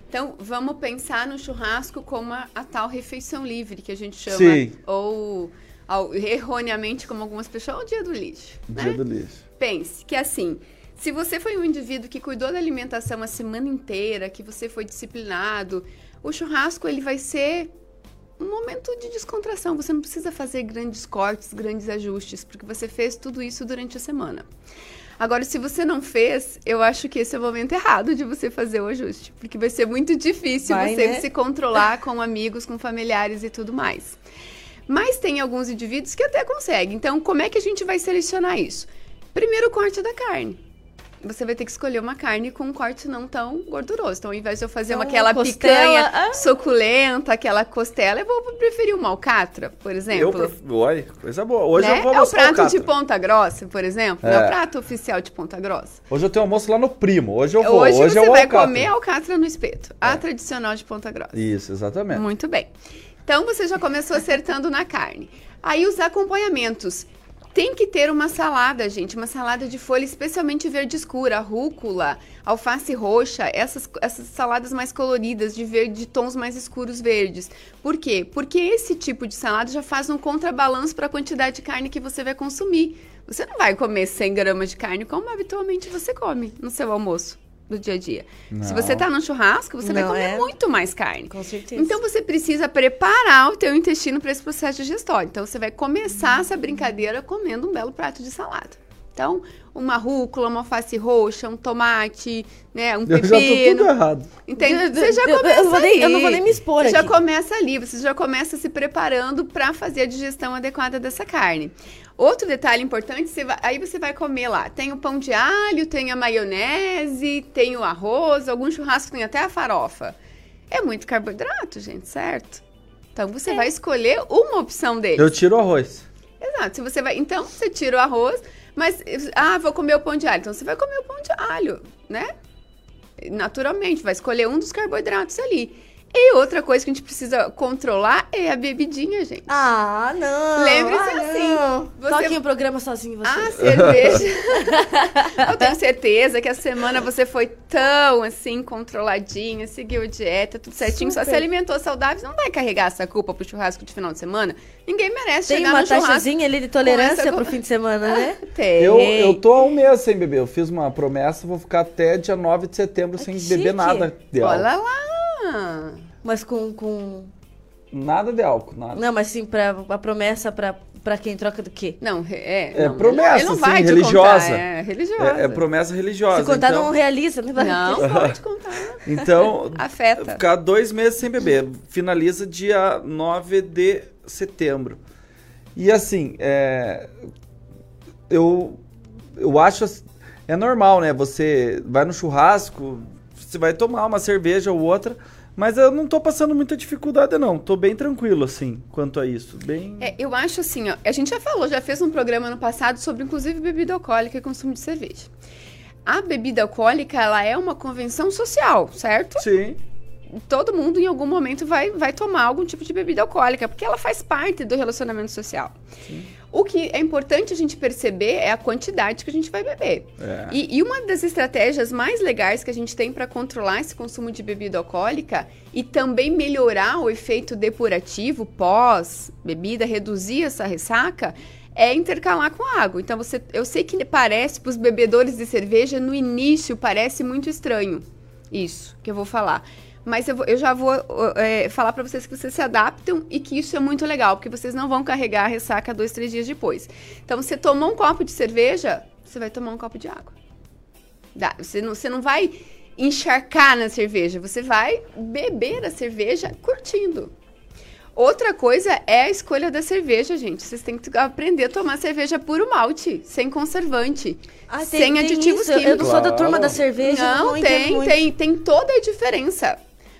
Então, vamos pensar no churrasco como a, a tal refeição livre, que a gente chama. Sim. Ou, ao- erroneamente, como algumas pessoas, o dia do lixo. né? Dia do lixo. Pense que assim, se você foi um indivíduo que cuidou da alimentação a semana inteira, que você foi disciplinado, o churrasco ele vai ser um momento de descontração. Você não precisa fazer grandes cortes, grandes ajustes, porque você fez tudo isso durante a semana. Agora, se você não fez, eu acho que esse é o momento errado de você fazer o ajuste, porque vai ser muito difícil Vai, você né? se controlar com amigos, com familiares e tudo mais. Mas tem alguns indivíduos que até conseguem. Então, como é que a gente vai selecionar isso? Primeiro, o corte da carne. Você vai ter que escolher uma carne com um corte não tão gorduroso. Então, ao invés de eu fazer Então, uma, aquela costela, picanha ah. suculenta, aquela costela, eu vou preferir uma alcatra, por Eu exemplo. pref... Olha, coisa boa. Hoje né? eu vou é o prato de alcatra. ponta grossa, por exemplo. É. É. o prato oficial de ponta grossa. Hoje eu tenho almoço lá no Primo. Hoje eu vou. Hoje, Hoje, você é vai alcatra. comer alcatra no espeto. A tradicional de ponta grossa. Isso, exatamente. Muito bem. Então você já começou acertando na carne. Aí os acompanhamentos. Tem que ter uma salada, gente, uma salada de folha especialmente verde escura, rúcula, alface roxa, essas, essas saladas mais coloridas, de verde, de tons mais escuros verdes. Por quê? Porque esse tipo de salada já faz um contrabalanço para a quantidade de carne que você vai consumir. Você não vai comer 100 gramas de carne como habitualmente você come no seu almoço do dia a dia. Se Não. você tá no churrasco, você vai Não, comer é. muito mais carne. Com certeza. Então você precisa preparar o teu intestino para esse processo digestório. Então você vai começar essa brincadeira comendo um belo prato de salada. Então, uma rúcula, uma alface roxa, um tomate, né, um Eu já tô tudo pepino. errado. Entende? Você já Eu- eu começa não vou nem- eu não vou nem me expor Você já aqui. começa ali, você já começa se preparando para fazer a digestão adequada dessa carne. Outro detalhe importante, você vai- aí você vai comer lá. Tem o pão de alho, tem a maionese, tem o arroz, algum churrasco tem até a farofa. É muito carboidrato, gente, certo? Então você vai escolher uma opção deles. Eu tiro o arroz. Exato. Se você vai, então você tira o arroz, mas ah, vou comer o pão de alho. Então você vai comer o pão de alho, né? Naturalmente, vai escolher um dos carboidratos ali. E outra coisa que a gente precisa controlar é a bebidinha, gente. Ah, não. Lembre-se ah, assim, Não. você- Toque um programa sozinho, você. A cerveja. (laughs) Eu tenho certeza que a semana você foi tão assim, controladinha, seguiu dieta, tudo certinho, só Super. se alimentou saudável. Você não vai carregar essa culpa pro churrasco de final de semana. Ninguém merece Tem chegar uma no churrasco. taxazinha ali de tolerância pro fim de semana, né? (laughs) Tem. Eu, eu tô há um mês sem beber. Eu fiz uma promessa, vou ficar até dia 9 de setembro sem beber nada de álcool. Olha lá. Mas com, com... Nada de álcool, nada. Não, mas sim, pra, a promessa pra, pra quem troca do quê? Não, é. É não, promessa, ele não assim, vai te religiosa. Contar, é, religiosa. É, é promessa religiosa. Se contar, então, não realiza, né? Não, (laughs) pode contar. Então, Afeta. ficar dois meses sem beber. Finaliza dia 9 de setembro. E assim, é, eu, eu acho. é normal, né? Você vai no churrasco, você vai tomar uma cerveja ou outra, mas eu não tô passando muita dificuldade, não. Tô bem tranquilo, assim, quanto a isso. Bem... É, eu acho assim, ó, a gente já falou, já fez um programa no passado sobre, inclusive, bebida alcoólica e consumo de cerveja. A bebida alcoólica, ela é uma convenção social, certo? Sim. Todo mundo, em algum momento, vai, vai tomar algum tipo de bebida alcoólica, porque ela faz parte do relacionamento social. Sim. O que é importante a gente perceber é a quantidade que a gente vai beber. É. E, e, uma das estratégias mais legais que a gente tem para controlar esse consumo de bebida alcoólica e também melhorar o efeito depurativo pós bebida, reduzir essa ressaca, é intercalar com água. Então você, eu sei que parece para os bebedores de cerveja no início parece muito estranho isso que eu vou falar. Mas eu, vou, eu já vou é, falar para vocês que vocês se adaptam e que isso é muito legal, porque vocês não vão carregar a ressaca dois, três dias depois. Então, você tomou um copo de cerveja, você vai tomar um copo de água. Dá, você, não, você não vai encharcar na cerveja, você vai beber a cerveja curtindo. Outra coisa é a escolha da cerveja, gente. Vocês têm que aprender a tomar cerveja puro malte, sem conservante, ah, sem tem, aditivos tem químicos. Eu não sou da turma da cerveja. Não, não tem, tem, tem toda a diferença.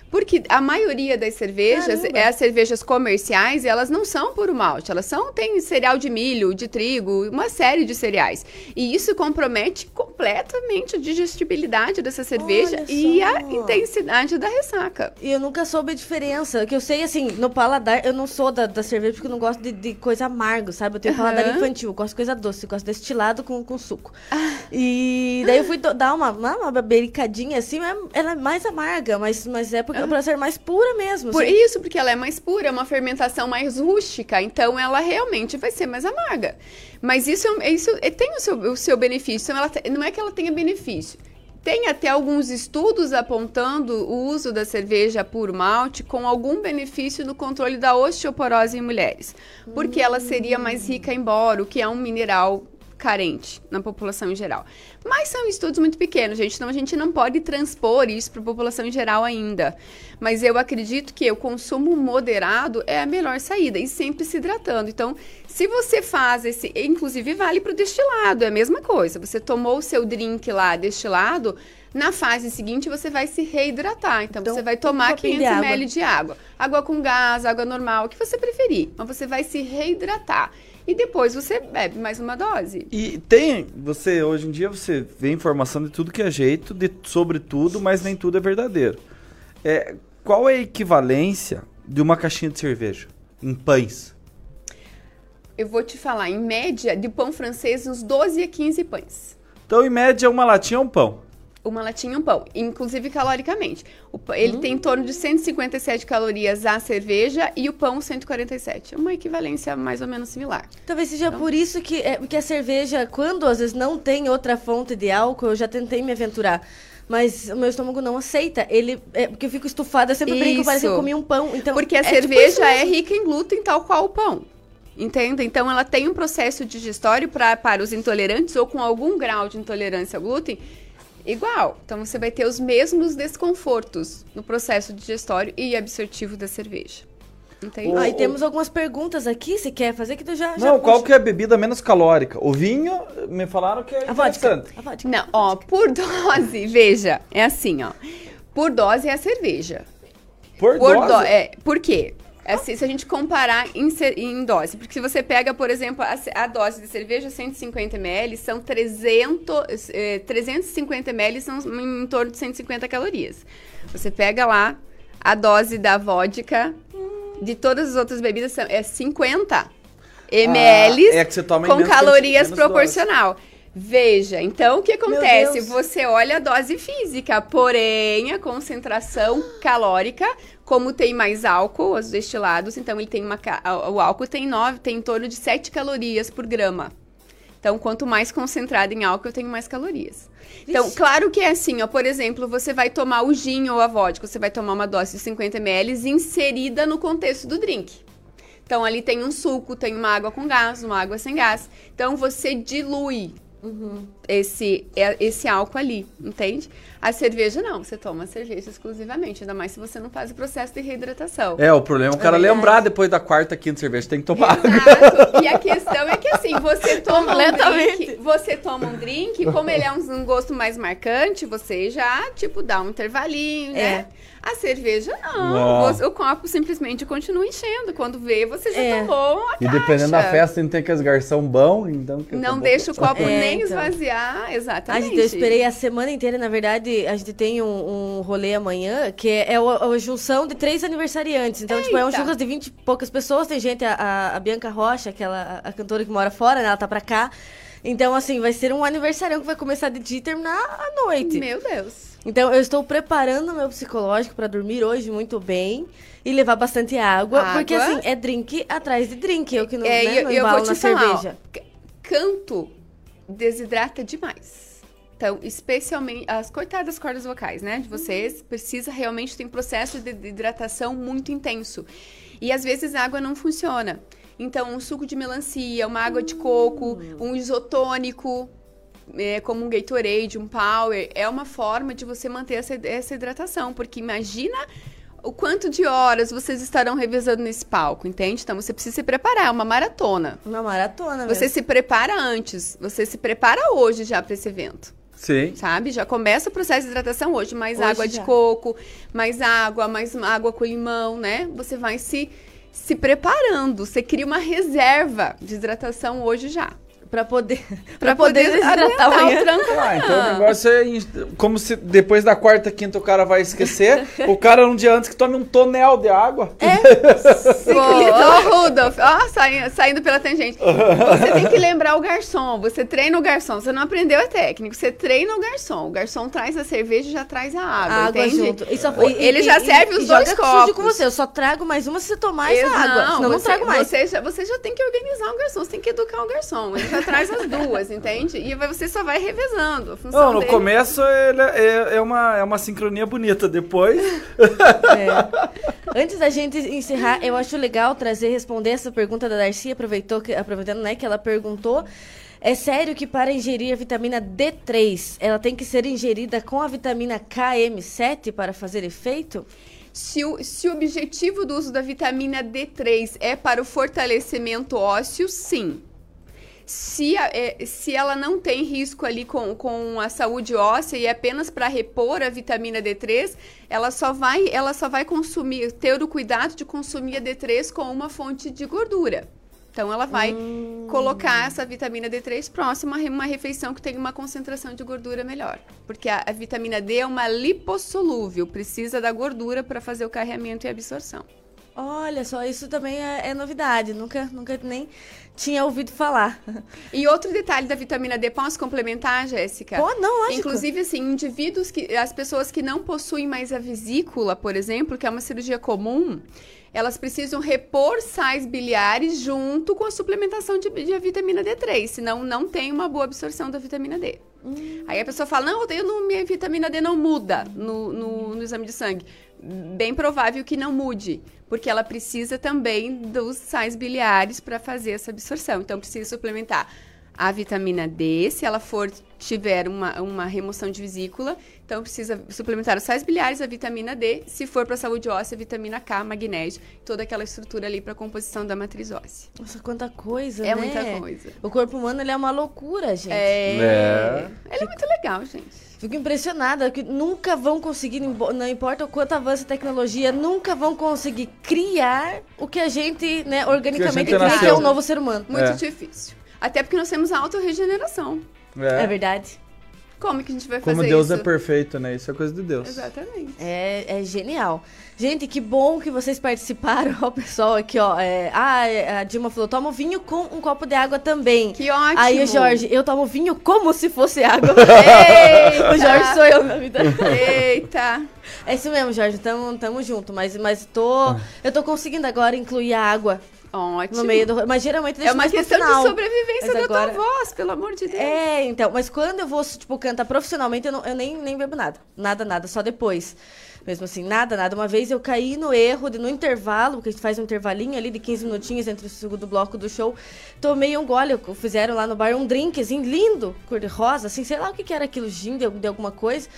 Porque a maioria das cervejas, é as cervejas comerciais, elas não são puro malte, elas são tem cereal de milho, de trigo, uma série de cereais. E isso compromete completamente a digestibilidade dessa cerveja e a intensidade da ressaca. E eu nunca soube a diferença, que eu sei assim, no paladar, eu não sou da, da cerveja porque eu não gosto de, de coisa amarga, sabe? Eu tenho uhum. paladar infantil, eu gosto de coisa doce, eu gosto destilado com, com suco. Ah. E daí eu fui dar uma, uma, uma bericadinha assim, ela é mais amarga, mas, mas é porque é pra ser mais pura mesmo. Por assim. isso, porque ela é mais pura, é uma fermentação mais rústica, então ela realmente vai ser mais amarga. Mas isso, é isso é, tem o seu, o seu benefício, ela, não é que ela tenha benefício. Tem até alguns estudos apontando o uso da cerveja puro malte com algum benefício no controle da osteoporose em mulheres, porque ela seria mais rica em boro, que é um mineral carente na população em geral. Mas são estudos muito pequenos, gente, então a gente não pode transpor isso para a população em geral ainda. Mas eu acredito que o consumo moderado é a melhor saída e sempre se hidratando. Então, se você faz esse, inclusive vale para o destilado, é a mesma coisa. Você tomou o seu drink lá destilado, na fase seguinte você vai se reidratar. Então, então você vai tomar 500 ml de água. Água com gás, água normal, o que você preferir. Mas você vai se reidratar e depois você bebe mais uma dose. E tem, você hoje em dia você vê informação de tudo que é jeito, de sobre tudo, mas nem tudo é verdadeiro. É, qual é a equivalência de uma caixinha de cerveja em pães? Eu vou te falar, em média, de pão francês, uns 12 a 15 pães. Então, em média, uma latinha é um pão uma latinha um pão, inclusive caloricamente. Ele hum. tem em torno de 157 calorias a cerveja e o pão 147. Uma equivalência mais ou menos similar. Talvez seja então, por isso que, é, que a cerveja, quando às vezes não tem outra fonte de álcool, eu já tentei me aventurar. Mas o meu estômago não aceita. Ele. É, porque eu fico estufada, eu sempre isso. brinco, parece que eu comi um pão. Então, porque a é tipo cerveja tipo é rica em glúten, tal qual o pão. Entende? Então ela tem um processo digestório pra, para os intolerantes ou com algum grau de intolerância ao glúten igual. Então você vai ter os mesmos desconfortos no processo digestório e absortivo da cerveja. Entende? Aí temos algumas perguntas aqui, se quer fazer que tu já. Não, já qual que é a bebida menos calórica? O vinho, me falaram que é a vodka. a vodka. Não, ó, por dose, veja, é assim, ó. Por dose é a cerveja. Por, por dose? Do, é, por quê? Assim, se a gente comparar em, em, dose, porque se você pega, por exemplo, a, a dose de cerveja 150 ml, são 300, eh, 350 ml, são em torno de 150 calorias. Você pega lá a dose da vodka, de todas as outras bebidas, é 50 ml ah, é com calorias proporcional. Dose. Veja, então o que acontece? Você olha a dose física, porém a concentração calórica, como tem mais álcool, os destilados, então ele tem uma o álcool tem nove, tem em torno de 7 calorias por grama. Então, quanto mais concentrado em álcool, eu tenho mais calorias. Então, claro que é assim, ó, por exemplo, você vai tomar o gin ou a vodka, você vai tomar uma dose de 50 ml inserida no contexto do drink. Então, ali tem um suco, tem uma água com gás, uma água sem gás. Então, você dilui esse, é- esse álcool ali, entende? A cerveja não, você toma a cerveja exclusivamente, ainda mais se você não faz o processo de reidratação. É, o problema é o cara verdade. lembrar depois da quarta, quinta cerveja, tem que tomar água. Exato. E a (laughs) questão é que assim, você toma um drink, você toma um drink, como ele é um, um gosto mais marcante, você já, tipo, dá um intervalinho, né? A cerveja não. Não. Você- o copo simplesmente continua enchendo. Quando vê, você já É. tomou uma E dependendo da festa, tem aqueles garçom bom, então... que Não deixa o copo É, nem então. esvaziar, A exatamente. gente, eu esperei a semana inteira, na verdade, a gente tem um, um rolê amanhã, que é, é o- a junção de três aniversariantes. Então, tipo, é um Eita. churras de 20 e poucas pessoas. Tem gente, a, a- a Bianca Rocha, aquela a, a cantora que mora fora, né? Ela tá pra cá. Então, assim, vai ser um aniversarião que vai começar de dia e terminar à noite. Meu Deus. Então, eu estou preparando o meu psicológico pra dormir hoje muito bem e levar bastante água, Água. porque, assim, é drink atrás de drink. Eu que não, É, né, eu, não eu vou te na falar, cerveja. ó, canto desidrata demais. Então, especialmente as coitadas cordas vocais, né? De vocês, precisa realmente ter um processo de de hidratação muito intenso. E às vezes a água não funciona. Então, um suco de melancia, uma água de coco, um isotônico, é, como um Gatorade, um Power, é uma forma de você manter essa, essa hidratação. Porque imagina o quanto de horas vocês estarão revezando nesse palco, entende? Então, você precisa se preparar, é uma maratona. Uma maratona Você mesmo. se prepara antes, você se prepara hoje já para esse evento, Sim. sabe? Já começa o processo de hidratação hoje, mais Hoje água de já. coco, mais água, mais água com limão, né? Você vai se se preparando, você cria uma reserva de hidratação hoje já. Pra poder, (laughs) Pra poder amanhã. o (laughs) tranco Ah, então o negócio é como se depois da quarta, quinta o cara vai esquecer, o cara um dia antes que tome um tonel de água. (laughs) Ô, ô, Rudolf, ó, sai- saindo pela tangente. Você tem que lembrar o garçom. Você treina o garçom. Você não aprendeu a técnica. Você treina o garçom. O garçom traz a cerveja e já traz a água. A água entende? junto. E só- e- ele e- já e- serve e os dois copos. com você. Eu só trago mais uma se você tomar essa água. Senão não você, trago mais. Você já, você já tem que organizar o garçom, você tem que educar o garçom. Ele já traz as duas, entende? E você só vai revezando. A função Não, no dele- começo ele é, é uma, é uma sincronia bonita, depois... (laughs) É. Antes da gente encerrar, eu acho legal trazer, responder essa pergunta da Darcy, aproveitou que, aproveitando né, que ela perguntou. É sério que para ingerir a vitamina D3, ela tem que ser ingerida com a vitamina KM7 para fazer efeito? Se o, se o objetivo do uso da vitamina D3 é para o fortalecimento ósseo, sim. Se, a- é, se ela não tem risco ali com, com a saúde óssea e é apenas para repor a vitamina D3, ela só vai ela só vai consumir, ter o cuidado de consumir a D3 com uma fonte de gordura. Então ela vai colocar essa vitamina D3 próxima a uma refeição que tem uma concentração de gordura melhor. Porque a, a vitamina D é uma lipossolúvel, precisa da gordura para fazer o carreamento e absorção. Olha só, isso também é, é novidade. Nunca, nunca nem tinha ouvido falar. (laughs) E outro detalhe da vitamina D, posso complementar, Jéssica? Pô, não, lógico. Inclusive, assim, indivíduos que. As pessoas que não possuem mais a vesícula, por exemplo, que é uma cirurgia comum, elas precisam repor sais biliares junto com a suplementação de, de vitamina D3, senão não tem uma boa absorção da vitamina D. Aí a pessoa fala, não, eu no- minha vitamina D não muda no, no, no exame de sangue. Bem provável que não mude, porque ela precisa também dos sais biliares para fazer essa absorção. Então precisa suplementar a vitamina D, se ela for tiver uma, uma remoção de vesícula, então precisa suplementar os sais biliares, a vitamina D, se for para saúde óssea, vitamina K, magnésio, toda aquela estrutura ali para composição da matriz óssea. Nossa, quanta coisa, É né? muita coisa. O corpo humano ele é uma loucura, gente. É. É. Ele é muito legal, gente. Fico impressionada que nunca vão conseguir, não importa o quanto avança a tecnologia, nunca vão conseguir criar o que a gente, né, organicamente Que a gente cria, que é nasceu. novo ser humano. Muito É. difícil. Até porque nós temos a autorregeneração. É, verdade. Como que a gente vai Como fazer Deus isso? é perfeito, né? Isso é coisa de Deus. Exatamente. É, é genial. Gente, que bom que vocês participaram. (laughs) Ó, pessoal aqui, ó. é, ah, a Dilma falou: tomo vinho com um copo de água também. Que ótimo. Aí o Jorge, eu tomo vinho como se fosse água. (laughs) Eita! o Jorge sou eu na vida. Eita! É isso mesmo, Jorge, tamo, tamo junto, mas, mas tô, eu tô conseguindo agora incluir a água Ótimo. No meio do. Mas geralmente deixa É uma questão de sobrevivência Mas da agora- tua voz, pelo amor de Deus. É, então, mas quando eu vou, tipo, cantar profissionalmente, eu, não- eu nem, nem bebo nada. Nada, nada, só depois. Mesmo assim, nada, nada. Uma vez eu caí no erro, de, no intervalo, porque a gente faz um intervalinho ali de 15 minutinhos entre o segundo bloco do show. Tomei um gole, fizeram lá no bar um drink, assim, lindo, cor-de-rosa, assim, sei lá o que, que era aquilo, gin de, de alguma coisa.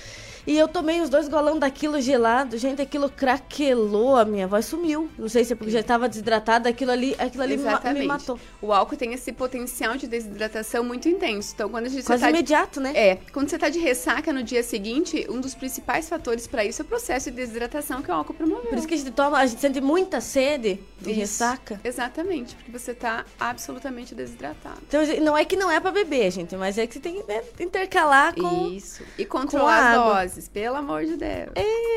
E eu tomei os dois golão daquilo gelado. Gente, aquilo craquelou, a minha voz sumiu. Não sei se é porque já estava desidratada, aquilo ali, aquilo ali Exatamente. me matou. O álcool tem esse potencial de desidratação muito intenso. Então, quando a gente Quase tá de- imediato, né? É, quando você tá de ressaca no dia seguinte, um dos principais fatores para isso é o processo de desidratação que o álcool promoveu. Por isso que a gente toma, a gente sente muita sede de Isso. ressaca. Exatamente, porque você tá absolutamente desidratado. Então, não é que não é pra beber, gente, mas é que você tem que né, intercalar com. Isso. E controlar as água. Doses, pelo amor de Deus.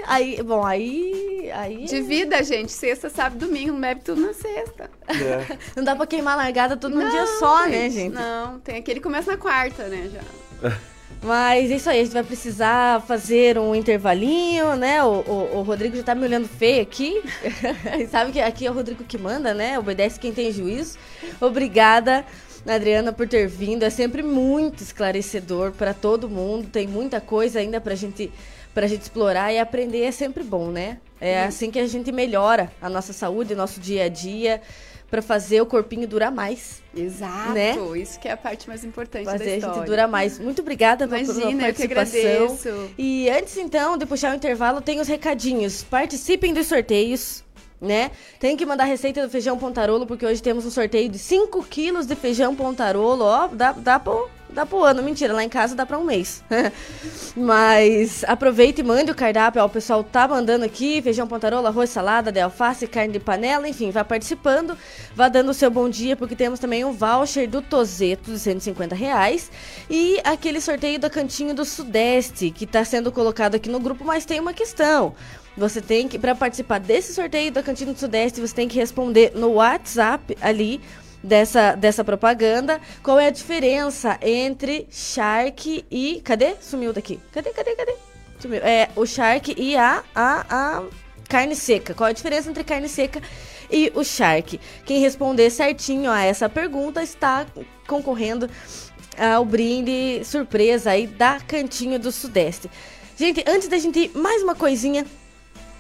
Aí, bom, aí. aí Divida, gente. Sexta, sábado, domingo. Não bebe tudo na sexta. (laughs) Não dá pra queimar largada tudo num dia só, né, gente? Não, tem aquele que começa na quarta, né, já. (laughs) Mas é isso aí, a gente vai precisar fazer um intervalinho, né? O, o, o Rodrigo já tá me olhando feio aqui. (laughs) Sabe que aqui é o Rodrigo que manda, né? Obedece quem tem juízo. Obrigada, Adriana, por ter vindo. É sempre muito esclarecedor para todo mundo. Tem muita coisa ainda pra gente, pra gente explorar e aprender é sempre bom, né? É assim que a gente melhora a nossa saúde, o nosso dia a dia, pra fazer o corpinho durar mais. Exato. Né? Isso que é a parte mais importante da Fazer a história. gente durar mais. Muito obrigada pela pela Imagina, eu que participação. agradeço. E antes, então, de puxar o intervalo, tem os recadinhos. Participem dos sorteios, né? Tem que mandar receita do feijão pontarolo, porque hoje temos um sorteio de 5 quilos de feijão pontarolo. Ó, dá, dá, pro, dá pro ano. Mentira, lá em casa dá pra um mês. (laughs) Mas aproveite e mande o cardápio. Ó, o pessoal tá mandando aqui. Feijão pontarolo, arroz, salada de alface, carne de panela. Enfim, vai participando. Vá dando o seu bom dia, porque temos também um voucher do Tozeto de 150 reais. E aquele sorteio do Cantinho do Sudeste, que tá sendo colocado aqui no grupo, mas tem uma questão. Você tem que, para participar desse sorteio da Cantina do Sudeste, você tem que responder no WhatsApp ali dessa, dessa propaganda qual é a diferença entre Shark e. Cadê? Sumiu daqui. Cadê, cadê, cadê? Sumiu. É, o Shark e a, a, a carne seca. Qual é a diferença entre carne seca e o Shark? Quem responder certinho a essa pergunta está concorrendo ao brinde surpresa aí da Cantinho do Sudeste. Gente, antes da gente ir, mais uma coisinha.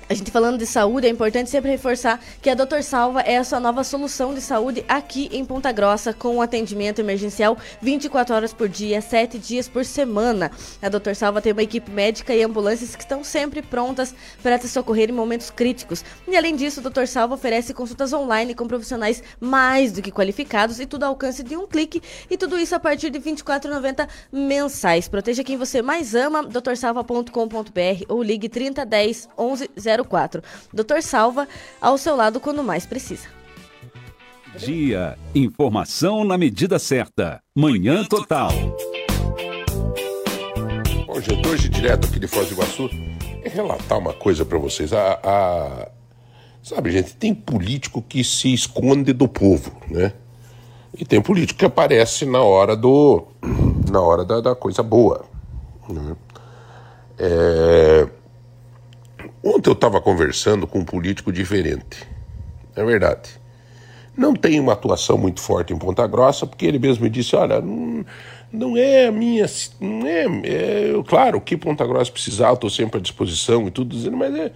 A gente falando de saúde, é importante sempre reforçar que a Doutor Salva é a sua nova solução de saúde aqui em Ponta Grossa, com atendimento emergencial 24 horas por dia, 7 dias por semana. A Doutor Salva tem uma equipe médica e ambulâncias que estão sempre prontas para te socorrer em momentos críticos. E além disso, o Doutor Salva oferece consultas online com profissionais mais do que qualificados e tudo ao alcance de um clique. E tudo isso a partir de R$ 24,90 mensais. Proteja quem você mais ama, doutorsalva.com.br ou ligue 3010 1104. Doutor Salva, ao seu lado quando mais precisa. Dia. Informação na medida certa. Manhã Total. Bom, gente, hoje direto aqui de Foz do Iguaçu, relatar uma coisa pra vocês. A, a- Sabe, gente, tem político que se esconde do povo, né? E tem político que aparece na hora do. na hora da, da coisa boa. né? É, Ontem eu estava conversando com um político diferente. É verdade. Não tem uma atuação muito forte em Ponta Grossa, porque ele mesmo me disse: olha, não, não é a minha. Não é, é, claro que Ponta Grossa precisar, eu estou sempre à disposição e tudo, dizendo, mas é.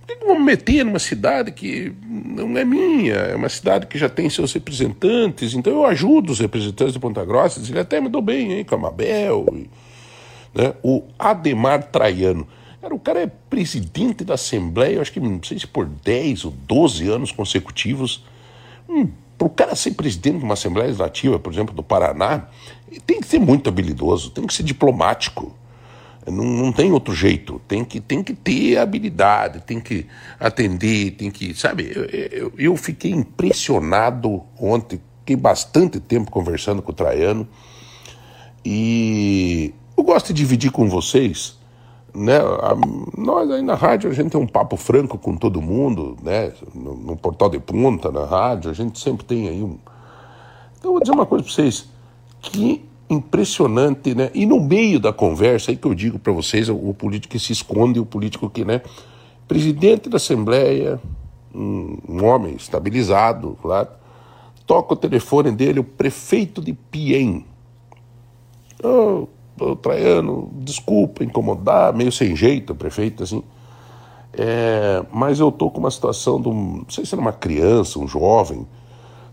Por que vamos meter numa cidade que não é minha? É uma cidade que já tem seus representantes, então eu ajudo os representantes de Ponta Grossa. Ele até me dou bem, hein, com a Mabel. né? O Ademar Traiano. Cara, o cara é presidente da Assembleia, acho que não sei se por 10 ou 12 anos consecutivos. Hum, para o cara ser presidente de uma Assembleia Legislativa, por exemplo, do Paraná, tem que ser muito habilidoso, tem que ser diplomático. Não, não tem outro jeito. Tem que, tem que ter habilidade, tem que atender, tem que. Sabe, eu, eu, eu fiquei impressionado ontem, fiquei bastante tempo conversando com o Traiano. E eu gosto de dividir com vocês, né? a- nós aí na rádio a gente tem um papo franco com todo mundo, né? No, no portal de punta, na rádio, a gente sempre tem aí um. Então eu vou dizer uma coisa para vocês, que impressionante, né? E no meio da conversa aí que eu digo para vocês, o, o político que se esconde, o político que, né? Presidente da Assembleia, um, um homem estabilizado, claro, toca o telefone dele, o prefeito de Piem. Oh, Traiano, desculpa incomodar, meio sem jeito prefeito, assim. É, mas eu tô com uma situação de um, não sei se era uma criança, um jovem,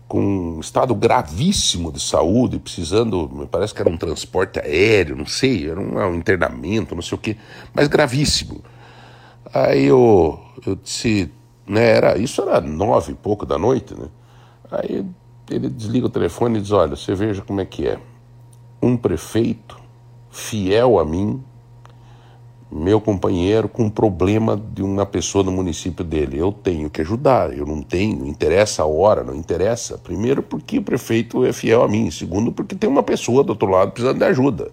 com um estado gravíssimo de saúde, precisando, me parece que era um transporte aéreo, não sei, era um, um internamento, não sei o quê, mas gravíssimo. Aí eu, eu disse, né, era, isso era nove e pouco da noite, né? Aí ele desliga o telefone e diz, olha, você veja como é que é. Um prefeito fiel a mim, meu companheiro com um problema de uma pessoa no município dele. Eu tenho que ajudar, eu não tenho, interessa a hora, não interessa. Primeiro, porque o prefeito é fiel a mim. Segundo, porque tem uma pessoa do outro lado precisando de ajuda.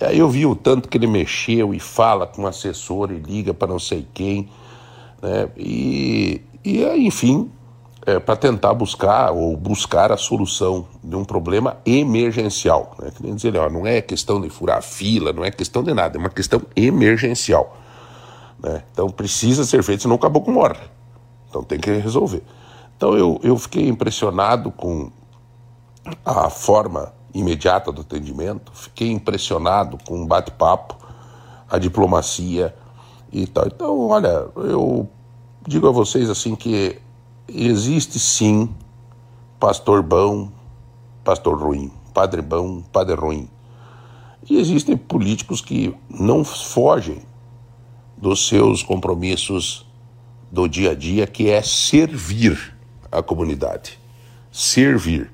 Aí eu vi o tanto que ele mexeu e fala com o assessor e liga para não sei quem. Né? E, e enfim, é, para tentar buscar ou buscar a solução de um problema emergencial. Né? Que nem dizer, ó, não é questão de furar fila, não é questão de nada, é uma questão emergencial. Né? Então precisa ser feito, senão o caboclo morre. Então tem que resolver. Então eu, eu fiquei impressionado com a forma imediata do atendimento, fiquei impressionado com o bate-papo, a diplomacia e tal. Então, olha, eu digo a vocês assim que existe sim pastor bom, pastor ruim, padre bom, padre ruim. E existem políticos que não fogem dos seus compromissos do dia a dia, que é servir a comunidade. Servir.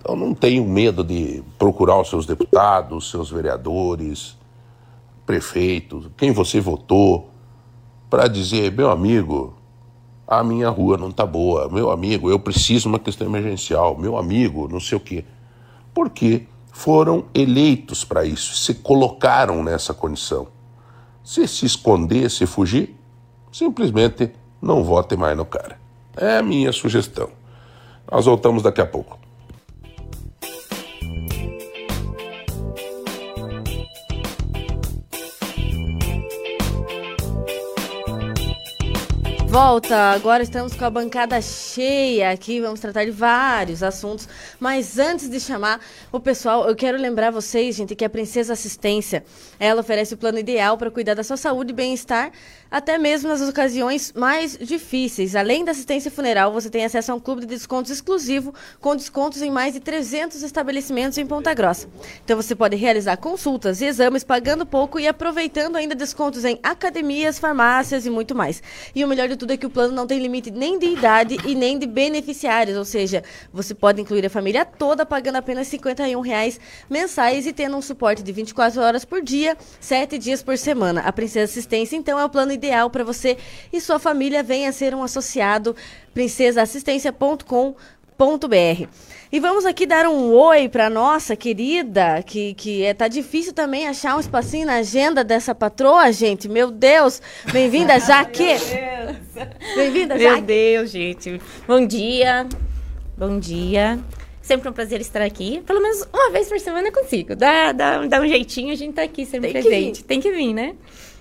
Então não tenho medo de procurar os seus deputados, seus vereadores, prefeitos, quem você votou, para dizer, meu amigo, a minha rua não está boa, meu amigo, eu preciso de uma questão emergencial, meu amigo, não sei o quê. Porque foram eleitos para isso, se colocaram nessa condição. Se se esconder, se fugir, simplesmente não vote mais no cara. É a minha sugestão. Nós voltamos daqui a pouco. Volta. Agora estamos com a bancada cheia aqui. Vamos tratar de vários assuntos. Mas antes de chamar o pessoal, eu quero lembrar vocês, gente, que a Princesa Assistência ela oferece o plano ideal para cuidar da sua saúde e bem-estar até mesmo nas ocasiões mais difíceis. Além da assistência funeral, você tem acesso a um clube de descontos exclusivo, com descontos em mais de 300 estabelecimentos em Ponta Grossa. Então você pode realizar consultas e exames pagando pouco e aproveitando ainda descontos em academias, farmácias e muito mais. E o melhor de tudo é que o plano não tem limite nem de idade e nem de beneficiários, ou seja, você pode incluir a família toda pagando apenas 51 reais mensais e tendo um suporte de 24 horas por dia, 7 dias por semana. A Princesa Assistência, então, é o plano ideal para você e sua família venha ser um associado princesaassistência.com.br. E vamos aqui dar um oi para nossa querida, que, que é, tá difícil também achar um espacinho na agenda dessa patroa, gente. Meu Deus! Bem-vinda, (laughs) Jaque! Bem-vinda, Jaque! Meu Deus, gente. Bom dia. Bom dia. Sempre um prazer estar aqui. Pelo menos uma vez por semana eu consigo. Dá, dá, dá um jeitinho, a gente tá aqui sempre Tem presente. Que Tem que vir, né?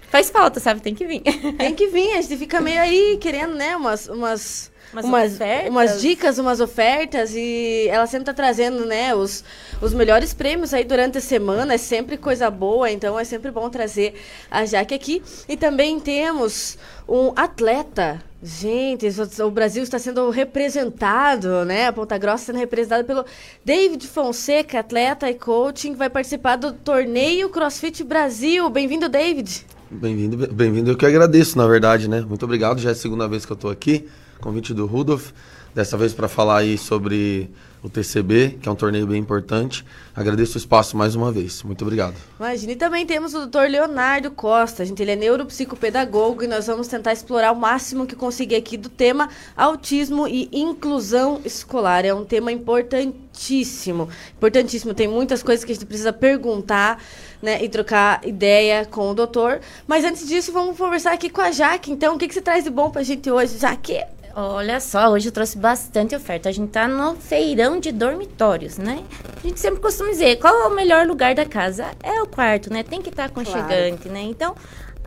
Faz falta, sabe? Tem que vir. (laughs) Tem que vir, a gente fica meio aí querendo, né, umas, umas umas, umas, umas, dicas, umas ofertas e ela sempre tá trazendo, né, os, os melhores prêmios aí durante a semana, é sempre coisa boa, então é sempre bom trazer a Jaque aqui. E também temos um atleta Gente, o Brasil está sendo representado, né? A Ponta Grossa sendo representada pelo David Fonseca, atleta e coaching, vai participar do torneio CrossFit Brasil. Bem-vindo, David. Bem-vindo, bem-vindo. Eu que agradeço, na verdade, né? Muito obrigado. Já é a segunda vez que eu estou aqui, convite do Rudolf. Dessa vez para falar aí sobre o TCB, que é um torneio bem importante. Agradeço o espaço mais uma vez. Muito obrigado. Imagina. E também temos o doutor Leonardo Costa. Gente, ele é neuropsicopedagogo e nós vamos tentar explorar o máximo que conseguir aqui do tema autismo e inclusão escolar. É um tema importantíssimo. Importantíssimo. Tem muitas coisas que a gente precisa perguntar né, e trocar ideia com o doutor. Mas antes disso, vamos conversar aqui com a Jaque. Então, o que, que você traz de bom para a gente hoje, Jaque? Olha só, hoje eu trouxe bastante oferta. A gente tá no feirão de dormitórios, né? A gente sempre costuma dizer, qual é o melhor lugar da casa? É o quarto, né? Tem que estar tá aconchegante, claro. né? Então,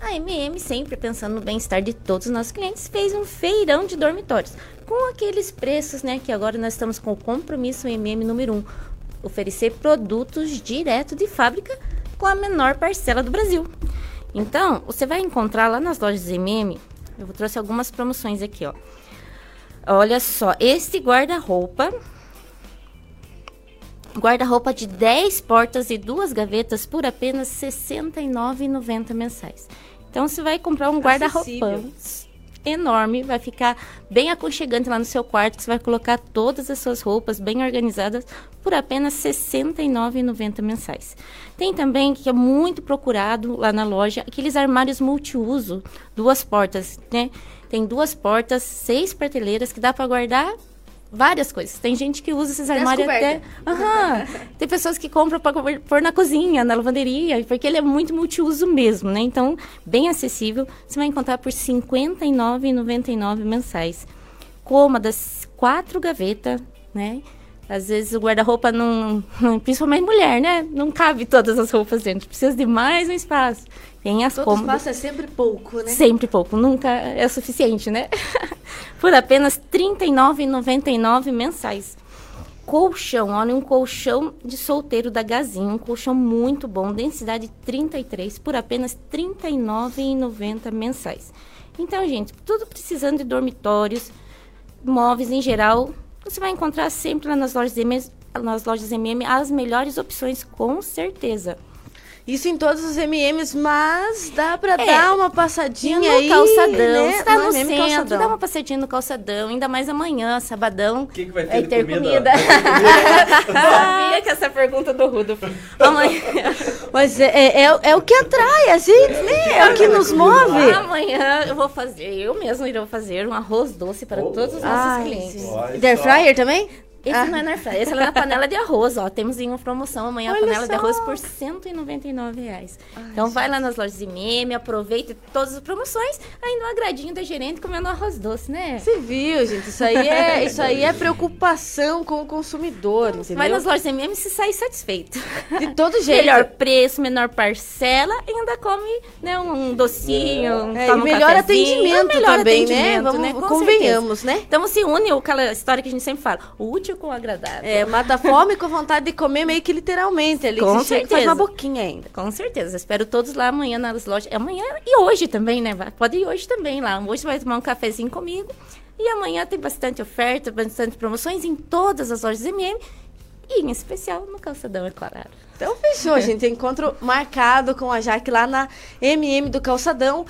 A MM, sempre pensando no bem-estar de todos os nossos clientes, fez um feirão de dormitórios com aqueles preços, né, que agora nós estamos com o compromisso MM número 1, um, oferecer produtos direto de fábrica com a menor parcela do Brasil. Então, você vai encontrar lá nas lojas MM, eu trouxe algumas promoções aqui, ó. Olha só, esse guarda-roupa guarda-roupa de 10 portas e duas gavetas por apenas R$ 69,90 mensais. Então você vai comprar um guarda-roupa enorme, vai ficar bem aconchegante lá no seu quarto, você vai colocar todas as suas roupas bem organizadas por apenas R$ 69,90 mensais. Tem também, que é muito procurado lá na loja, aqueles armários multiuso, duas portas, né? Tem duas portas, seis prateleiras que dá para guardar várias coisas. Tem gente que usa esses armários até. Uhum. Tem pessoas que compram para pôr na cozinha, na lavanderia, porque ele é muito multiuso mesmo, né? Então, bem acessível. Você vai encontrar por R$ 59,99 mensais. Cômodas, quatro gavetas, né? Às vezes o guarda-roupa não. (laughs) Principalmente mulher, né? Não cabe todas as roupas dentro. Precisa de mais um espaço. Tem as Todo cômodas. espaço é sempre pouco, né? Sempre pouco. Nunca é o suficiente, né? (laughs) Por apenas R$ 39,99 mensais. Colchão, olha, um colchão de solteiro da Gazinho. Um colchão muito bom. Densidade 33, por apenas R$ 39,90 mensais. Então, gente, tudo precisando de dormitórios, móveis em geral você vai encontrar sempre nas lojas MM, MM as melhores opções, com certeza. Isso em todos os MMs, mas dá pra é, dar uma passadinha no aí, calçadão. Né? Você tá no, no centro, calçadão. dá uma passadinha no calçadão, ainda mais amanhã, sabadão. O que, que vai ter, vai ter comida? comida. (laughs) Sabia que essa pergunta do Rudolf. Amanhã. Mas é, é, é, é, o que atrai a gente, né? É o que nos move. Amanhã eu vou fazer, eu mesmo irei fazer um arroz doce para oh, todos os nossos ai, clientes. Air fryer também? Esse ah. não é na airfryer, esse é na panela de arroz, ó. Temos em uma promoção amanhã Olha a panela só. de arroz por 199 reais. Ai, então gente. vai lá nas lojas de meme, aproveite todas as promoções, ainda um agradinho da gerente comendo arroz doce, né? Você viu, gente? Isso aí é, (laughs) isso aí é preocupação com o consumidor, entendeu? Vai nas lojas de meme e se sair satisfeito. De todo jeito. Melhor preço, menor parcela e ainda come né, um docinho, é, toma um melhor atendimento melhor também, atendimento, né? Vamos, né? convenhamos, certeza. né? Então se une aquela história que a gente sempre fala, o útil com agradável. É, mata a fome com vontade de comer meio que literalmente ali. Com certeza. certeza. Faz uma boquinha ainda. Com certeza. Espero todos lá amanhã nas lojas. Amanhã e hoje também, né? Pode ir hoje também lá. Hoje vai tomar um cafezinho comigo. E amanhã tem bastante oferta, bastante promoções em todas as lojas MM. E em especial no Calçadão, é claro. Então fechou, gente. Encontro marcado com a Jaque lá na MM do Calçadão.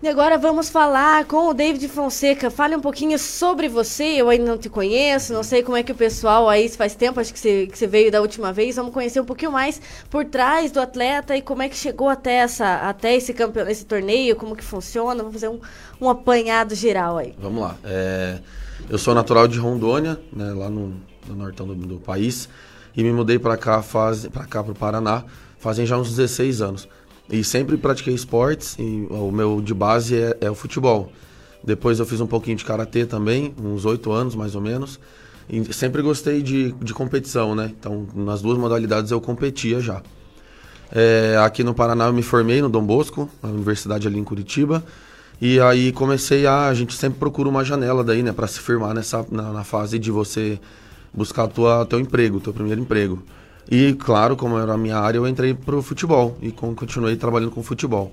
E agora vamos falar com o David Fonseca. Fale um pouquinho sobre você. Eu ainda não te conheço, não sei como é que o pessoal aí faz tempo, acho que você, que você veio da última vez. Vamos conhecer um pouquinho mais por trás do atleta e como é que chegou até, essa, até esse, campeão, esse torneio, como que funciona. Vamos fazer um, um apanhado geral aí. Vamos lá. É, eu sou natural de Rondônia, né, lá no, no nortão do, do país, e me mudei para cá, para cá, para o Paraná, fazem já uns 16 anos. E sempre pratiquei esportes e o meu de base é, é o futebol. Depois eu fiz um pouquinho de karatê também, uns oito anos mais ou menos. E sempre gostei de, de competição, né? Então, nas duas modalidades eu competia já. É, aqui no Paraná eu me formei no Dom Bosco, na universidade ali em Curitiba. E aí comecei a. A gente sempre procura uma janela daí, né? Pra se firmar nessa, na, na fase de você buscar tua, teu emprego, teu primeiro emprego. E, claro, como era a minha área, eu entrei pro futebol e continuei trabalhando com futebol.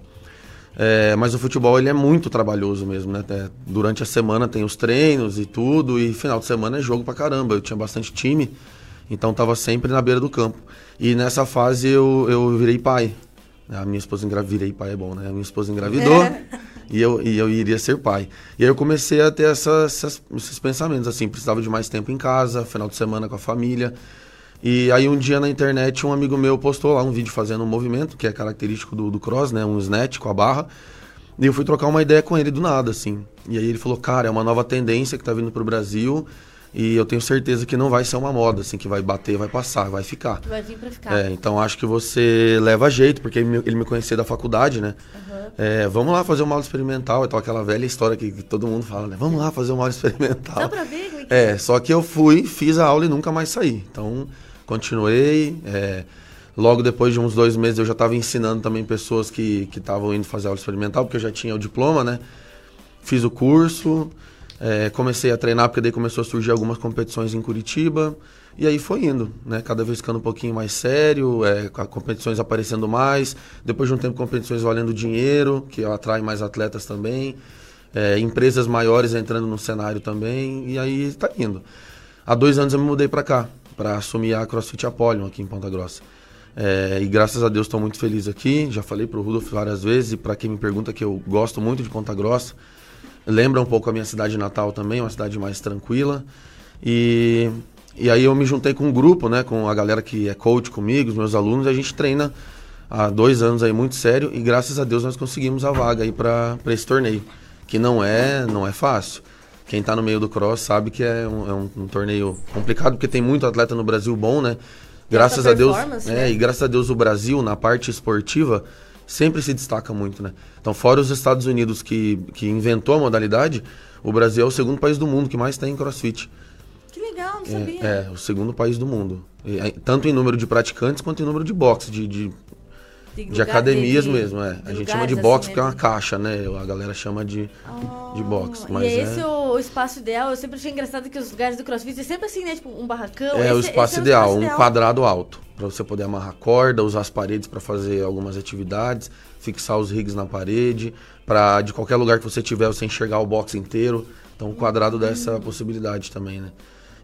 É, mas o futebol ele é muito trabalhoso mesmo, né? É, durante a semana tem os treinos e tudo, e final de semana é jogo pra caramba. Eu tinha bastante time, então tava sempre na beira do campo. E nessa fase eu, eu virei pai. A minha esposa engravidou, virei pai é bom, né? A minha esposa engravidou é. (laughs) e, eu, e eu iria ser pai. E aí eu comecei a ter essas, essas, esses pensamentos, assim, precisava de mais tempo em casa, final de semana com a família. E aí um dia na internet um amigo meu postou lá um vídeo fazendo um movimento, que é característico do, do cross, né? Um snatch com a barra. E eu fui trocar uma ideia com ele do nada, assim. E aí ele falou, cara, é uma nova tendência que tá vindo pro Brasil. E eu tenho certeza que não vai ser uma moda, assim, que vai bater, vai passar, vai ficar. Vai vir pra ficar. É, então acho que você leva jeito, porque ele me, ele me conhecia da faculdade, né? Uhum. É, vamos lá fazer uma aula experimental. Então aquela velha história que, que, todo mundo fala, né? Vamos lá fazer uma aula (laughs) experimental. Dá pra ver? É, só que eu fui, fiz a aula e nunca mais saí. Então continuei. É, Logo depois de uns dois meses eu já estava ensinando também pessoas que estavam indo fazer aula experimental, porque eu já tinha o diploma, né? Fiz o curso, é, comecei a treinar, porque daí começou a surgir algumas competições em Curitiba. E aí foi indo, né? Cada vez ficando um pouquinho mais sério, é, competições aparecendo mais. Depois de um tempo, competições valendo dinheiro, que atrai mais atletas também. É, empresas maiores entrando no cenário também. E aí está indo. Há dois anos eu me mudei para cá, para assumir a CrossFit Apollon aqui em Ponta Grossa. É, e graças a Deus estou muito feliz aqui. Já falei para o Rudolf várias vezes e para quem me pergunta que eu gosto muito de Ponta Grossa. Lembra um pouco a minha cidade natal também, uma cidade mais tranquila. E e aí eu me juntei com um grupo, né, com a galera que é coach comigo, os meus alunos, a gente treina há dois anos aí muito sério e graças a Deus nós conseguimos a vaga aí para esse torneio, que não é, não é fácil. Quem está no meio do cross sabe que é, um, é um, um, torneio complicado, porque tem muito atleta no Brasil bom, né? Graças a Deus, né? é, e graças a Deus o Brasil na parte esportiva sempre se destaca muito, né? Então, fora os Estados Unidos que, que inventou a modalidade, o Brasil é o segundo país do mundo que mais tem CrossFit legal, não sabia. É, é, o segundo país do mundo. E, tanto em número de praticantes quanto em número de boxe, de, de, de, de academias de, mesmo. É. A gente chama de boxe assim porque é uma caixa, né? A galera chama de, oh, de boxe. Mas e é esse é... o espaço ideal? Eu sempre achei engraçado que os lugares do crossfit é sempre assim, né? Tipo um barracão. É esse, o espaço ideal, o espaço um ideal. quadrado alto. Para você poder amarrar corda, usar as paredes para fazer algumas atividades, fixar os rigs na parede, para de qualquer lugar que você tiver você enxergar o box inteiro. Então, o quadrado dá essa possibilidade também, né?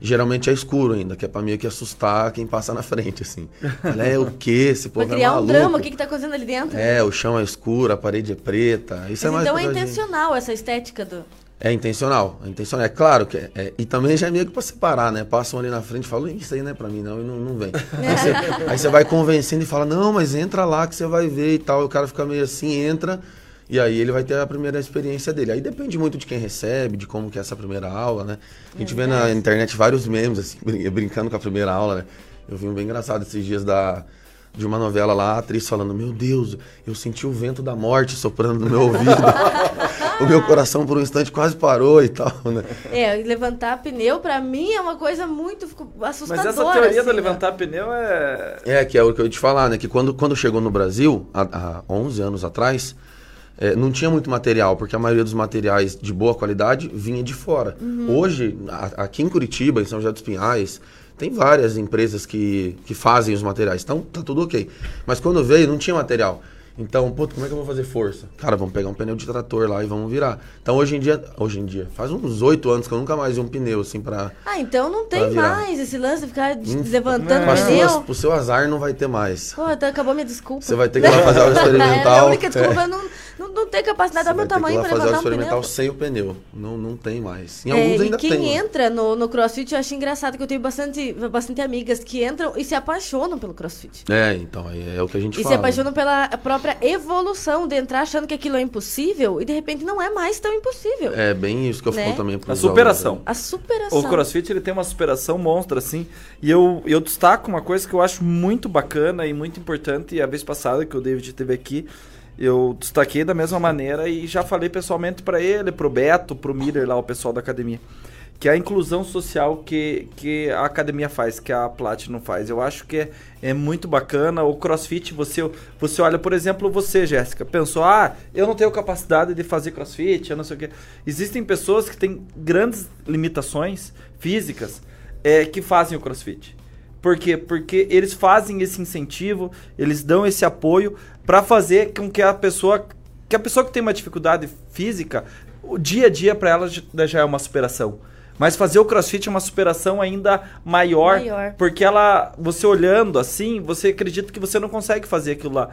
Geralmente é escuro ainda, que é pra meio que assustar quem passa na frente, assim. Ela é o quê? Esse povo pra criar é maluco. um drama, o que que tá acontecendo ali dentro? É, o chão é escuro, a parede é preta. Isso Mas é mais então é intencional essa estética do... É intencional, é intencional. É claro que é, é, E também já é meio que pra separar, né? Passam ali na frente e falam, isso aí não é pra mim, não, e não, não vem. (laughs) Aí você, aí você vai convencendo e fala, não, mas entra lá que você vai ver e tal. E o cara fica meio assim, entra... E aí ele vai ter a primeira experiência dele. Aí depende muito de quem recebe, de como que é essa primeira aula, né? A gente é vê na internet vários memes, assim, (laughs) brincando com a primeira aula, né? Eu vi um bem engraçado esses dias da, de uma novela lá, a atriz falando: Meu Deus, eu senti o vento da morte soprando no meu ouvido. (laughs) o meu coração por um instante quase parou e tal, né? É, levantar pneu pra mim é uma coisa muito assustadora. Mas essa teoria assim, do né? levantar pneu é. É, que é o que eu ia te falar, né? Que quando, quando chegou no Brasil, há, há 11 anos atrás é, não tinha muito material, porque a maioria dos materiais de boa qualidade vinha de fora. Uhum. Hoje, a, aqui em Curitiba, em São José dos Pinhais, tem várias empresas que, que fazem os materiais. Então, tá tudo ok. Mas quando veio, não tinha material. Então, puto, como é que eu vou fazer força? Cara, vamos pegar um pneu de trator lá e vamos virar. Então, hoje em dia, hoje em dia, faz uns oito anos que eu nunca mais vi um pneu assim pra. Ah, então não tem mais esse lance de ficar hum, levantando o pneu. Sua, pro seu azar não vai ter mais. Pô, então acabou minha desculpa. Você vai ter que ir lá fazer aula (laughs) experimental. é, a única desculpa é. não, não, ter capacidade do meu tamanho para levantar um experimental sem o pneu. Não, não tem mais. Em é, alguns ainda quem tem. quem entra no, no crossfit, eu acho engraçado que eu tenho bastante, bastante amigas que entram e se apaixonam pelo crossfit. É, então, é, é o que a gente e fala. E se apaixonam pela própria evolução de entrar achando que aquilo é impossível e de repente não é mais tão impossível. É bem isso que eu né? falo também A superação. Alunos, a superação. O crossfit ele tem uma superação monstra, assim. E eu, eu destaco uma coisa que eu acho muito bacana e muito importante. E a vez passada que o David esteve aqui, eu destaquei da mesma maneira e já falei pessoalmente para ele, pro Beto, pro Miller lá, o pessoal da academia, que é a inclusão social que, que a academia faz, que a Platinum faz. Eu acho que é, é muito bacana. O CrossFit, você, você olha, por exemplo, você, Jéssica, pensou, ah, eu não tenho capacidade de fazer CrossFit, eu não sei o quê. Existem pessoas que têm grandes limitações físicas é, que fazem o CrossFit. Por quê? Porque eles fazem esse incentivo, eles dão esse apoio para fazer com que a pessoa que a pessoa que tem uma dificuldade física, o dia a dia para ela já é uma superação. Mas fazer o CrossFit é uma superação ainda maior, maior, porque ela, você olhando assim, você acredita que você não consegue fazer aquilo lá.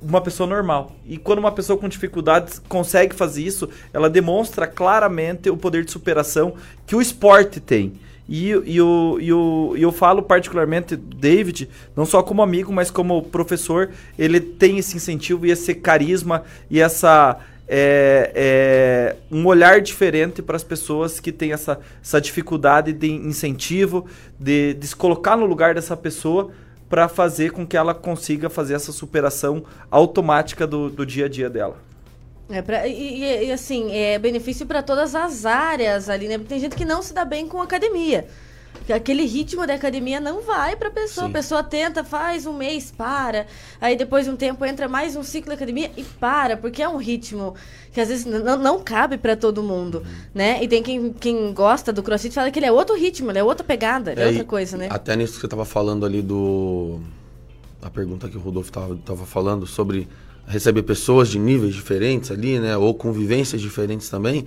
Uma pessoa normal. E quando uma pessoa com dificuldades consegue fazer isso, ela demonstra claramente o poder de superação que o esporte tem. E, e, o, e, o, e eu falo particularmente David, não só como amigo, mas como professor, ele tem esse incentivo e esse carisma e essa é, é, um olhar diferente para as pessoas que têm essa, essa dificuldade de incentivo, de, de se colocar no lugar dessa pessoa para fazer com que ela consiga fazer essa superação automática do, do dia a dia dela. É pra, e, e, assim, é benefício para todas as áreas ali, né? Tem gente que não se dá bem com academia. Aquele ritmo da academia não vai pra pessoa. Sim. A pessoa tenta, faz um mês, para. Aí depois de um tempo entra mais um ciclo de academia e para, porque é um ritmo que às vezes não, não cabe para todo mundo, uhum. né? E tem quem, quem gosta do crossfit fala que ele é outro ritmo, ele é outra pegada, é, é outra coisa, né? Até nisso que você tava falando ali do. A pergunta que o Rodolfo tava, tava falando sobre receber pessoas de níveis diferentes ali, né? Ou convivências diferentes também.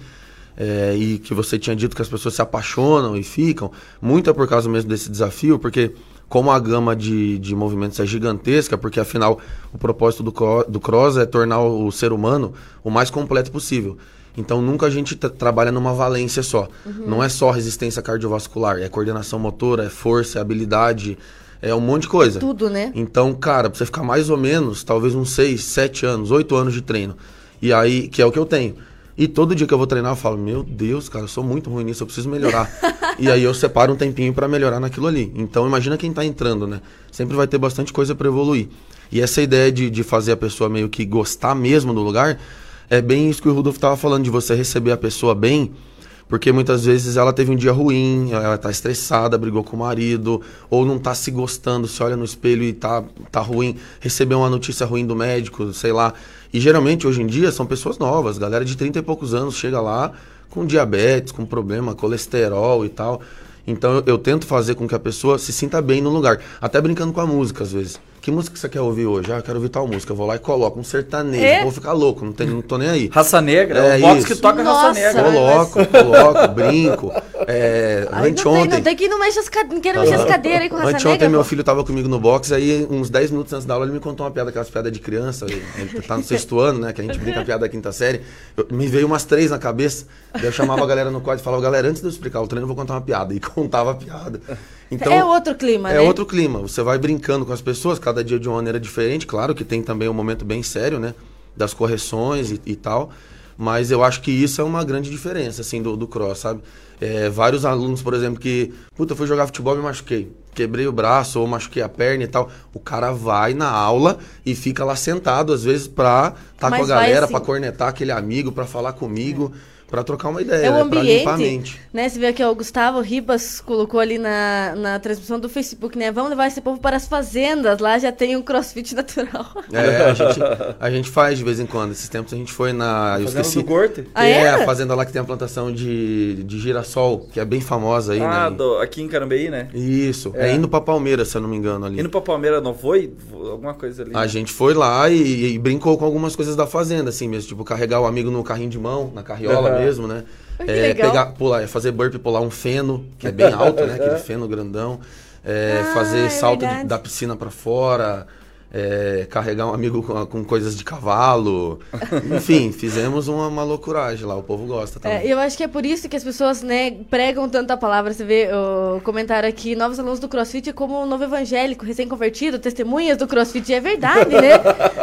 É, e que você tinha dito que as pessoas se apaixonam e ficam, muito é por causa mesmo desse desafio, porque como a gama de, de movimentos é gigantesca, porque afinal o propósito do, do cross é tornar o ser humano o mais completo possível. Então nunca a gente trabalha numa valência só. Uhum. Não é só resistência cardiovascular, é coordenação motora, é força, é habilidade, é um monte de coisa. Tudo, né? Então, cara, pra você ficar mais ou menos, talvez uns 6, 7 anos, 8 anos de treino. E aí, que é o que eu tenho. E todo dia que eu vou treinar, eu falo, meu Deus, cara, eu sou muito ruim nisso, eu preciso melhorar. (laughs) e aí eu separo um tempinho para melhorar naquilo ali. Então imagina quem tá entrando, né? Sempre vai ter bastante coisa para evoluir. E essa ideia de, de fazer a pessoa meio que gostar mesmo do lugar, é bem isso que o Rudolf tava falando, de você receber a pessoa bem, porque muitas vezes ela teve um dia ruim, ela tá estressada, brigou com o marido, ou não tá se gostando, se olha no espelho e tá, tá ruim, recebeu uma notícia ruim do médico, sei lá. E geralmente, hoje em dia, são pessoas novas, galera de 30 e poucos anos chega lá com diabetes, com problema, colesterol e tal. Então eu, eu, tento fazer com que a pessoa se sinta bem no lugar. Até brincando com a música, às vezes. Que música você quer ouvir hoje? Ah, eu quero ouvir tal música. Eu vou lá e coloco um sertanejo. É? Vou ficar louco, não, tem, não tô nem aí. Raça Negra? É, é o box que toca Nossa, Raça Negra. Coloco, mas... coloco, (laughs) brinco. É, Ai, anteontem... Não tem, não tem que ir no mexer as, cade... quero mexer as cadeiras aí com Raça Anteontem Negra. meu filho tava comigo no box, aí uns 10 minutos antes da aula ele me contou uma piada, aquelas piadas de criança. Ele tá no sexto ano, né? Que a gente brinca a piada da quinta série. Eu, me veio umas três na cabeça. Daí eu chamava a galera no quadro e falava, galera, antes de eu explicar o treino, eu vou contar uma piada. E contava a piada. Então, é outro clima, é né? É outro clima. Você vai brincando com as pessoas, cada dia de uma maneira diferente. Claro que tem também um momento bem sério, né? Das correções e, e tal. Mas eu acho que isso é uma grande diferença, assim, do, do cross, sabe? É, vários alunos, por exemplo, que... Puta, eu fui jogar futebol e me machuquei. Quebrei o braço ou machuquei a perna e tal. O cara vai na aula e fica lá sentado, às vezes, pra estar tá com a galera, assim... pra cornetar aquele amigo, pra falar comigo. É para trocar uma ideia, é o ambiente, né, limpar a mente. Né, você vê aqui, ó, o Gustavo Ribas colocou ali na, na transmissão do Facebook, né? Vamos levar esse povo para as fazendas, lá já tem um crossfit natural. É, a (laughs) gente, a gente faz de vez em quando. Esses tempos a gente foi na. Eu esqueci. Do Gorte? Ah, é, é, a fazenda lá que tem a plantação de, de girassol, que é bem famosa aí, ah, né? Do, aqui em Carambeí, né? Isso. É. é indo pra Palmeiras, se eu não me engano ali. Indo pra Palmeiras não foi? Alguma coisa ali. A né? gente foi lá e, e, brincou com algumas coisas da fazenda, assim mesmo. Tipo, carregar o amigo no carrinho de mão, na carriola uhum. mesmo, né? É, pegar, pular, é fazer burpee, pular um feno, que é bem (laughs) alto, né? Aquele feno grandão. É, ah, fazer é salto de, da piscina para fora é, carregar um amigo com, com, coisas de cavalo. (laughs) Enfim, fizemos uma, uma loucuragem lá, o povo gosta também. É, eu acho que é por isso que as pessoas né, pregam tanta palavra. Você vê o comentário aqui, novos alunos do CrossFit como um novo evangélico, recém-convertido, testemunhas do CrossFit. É verdade, né?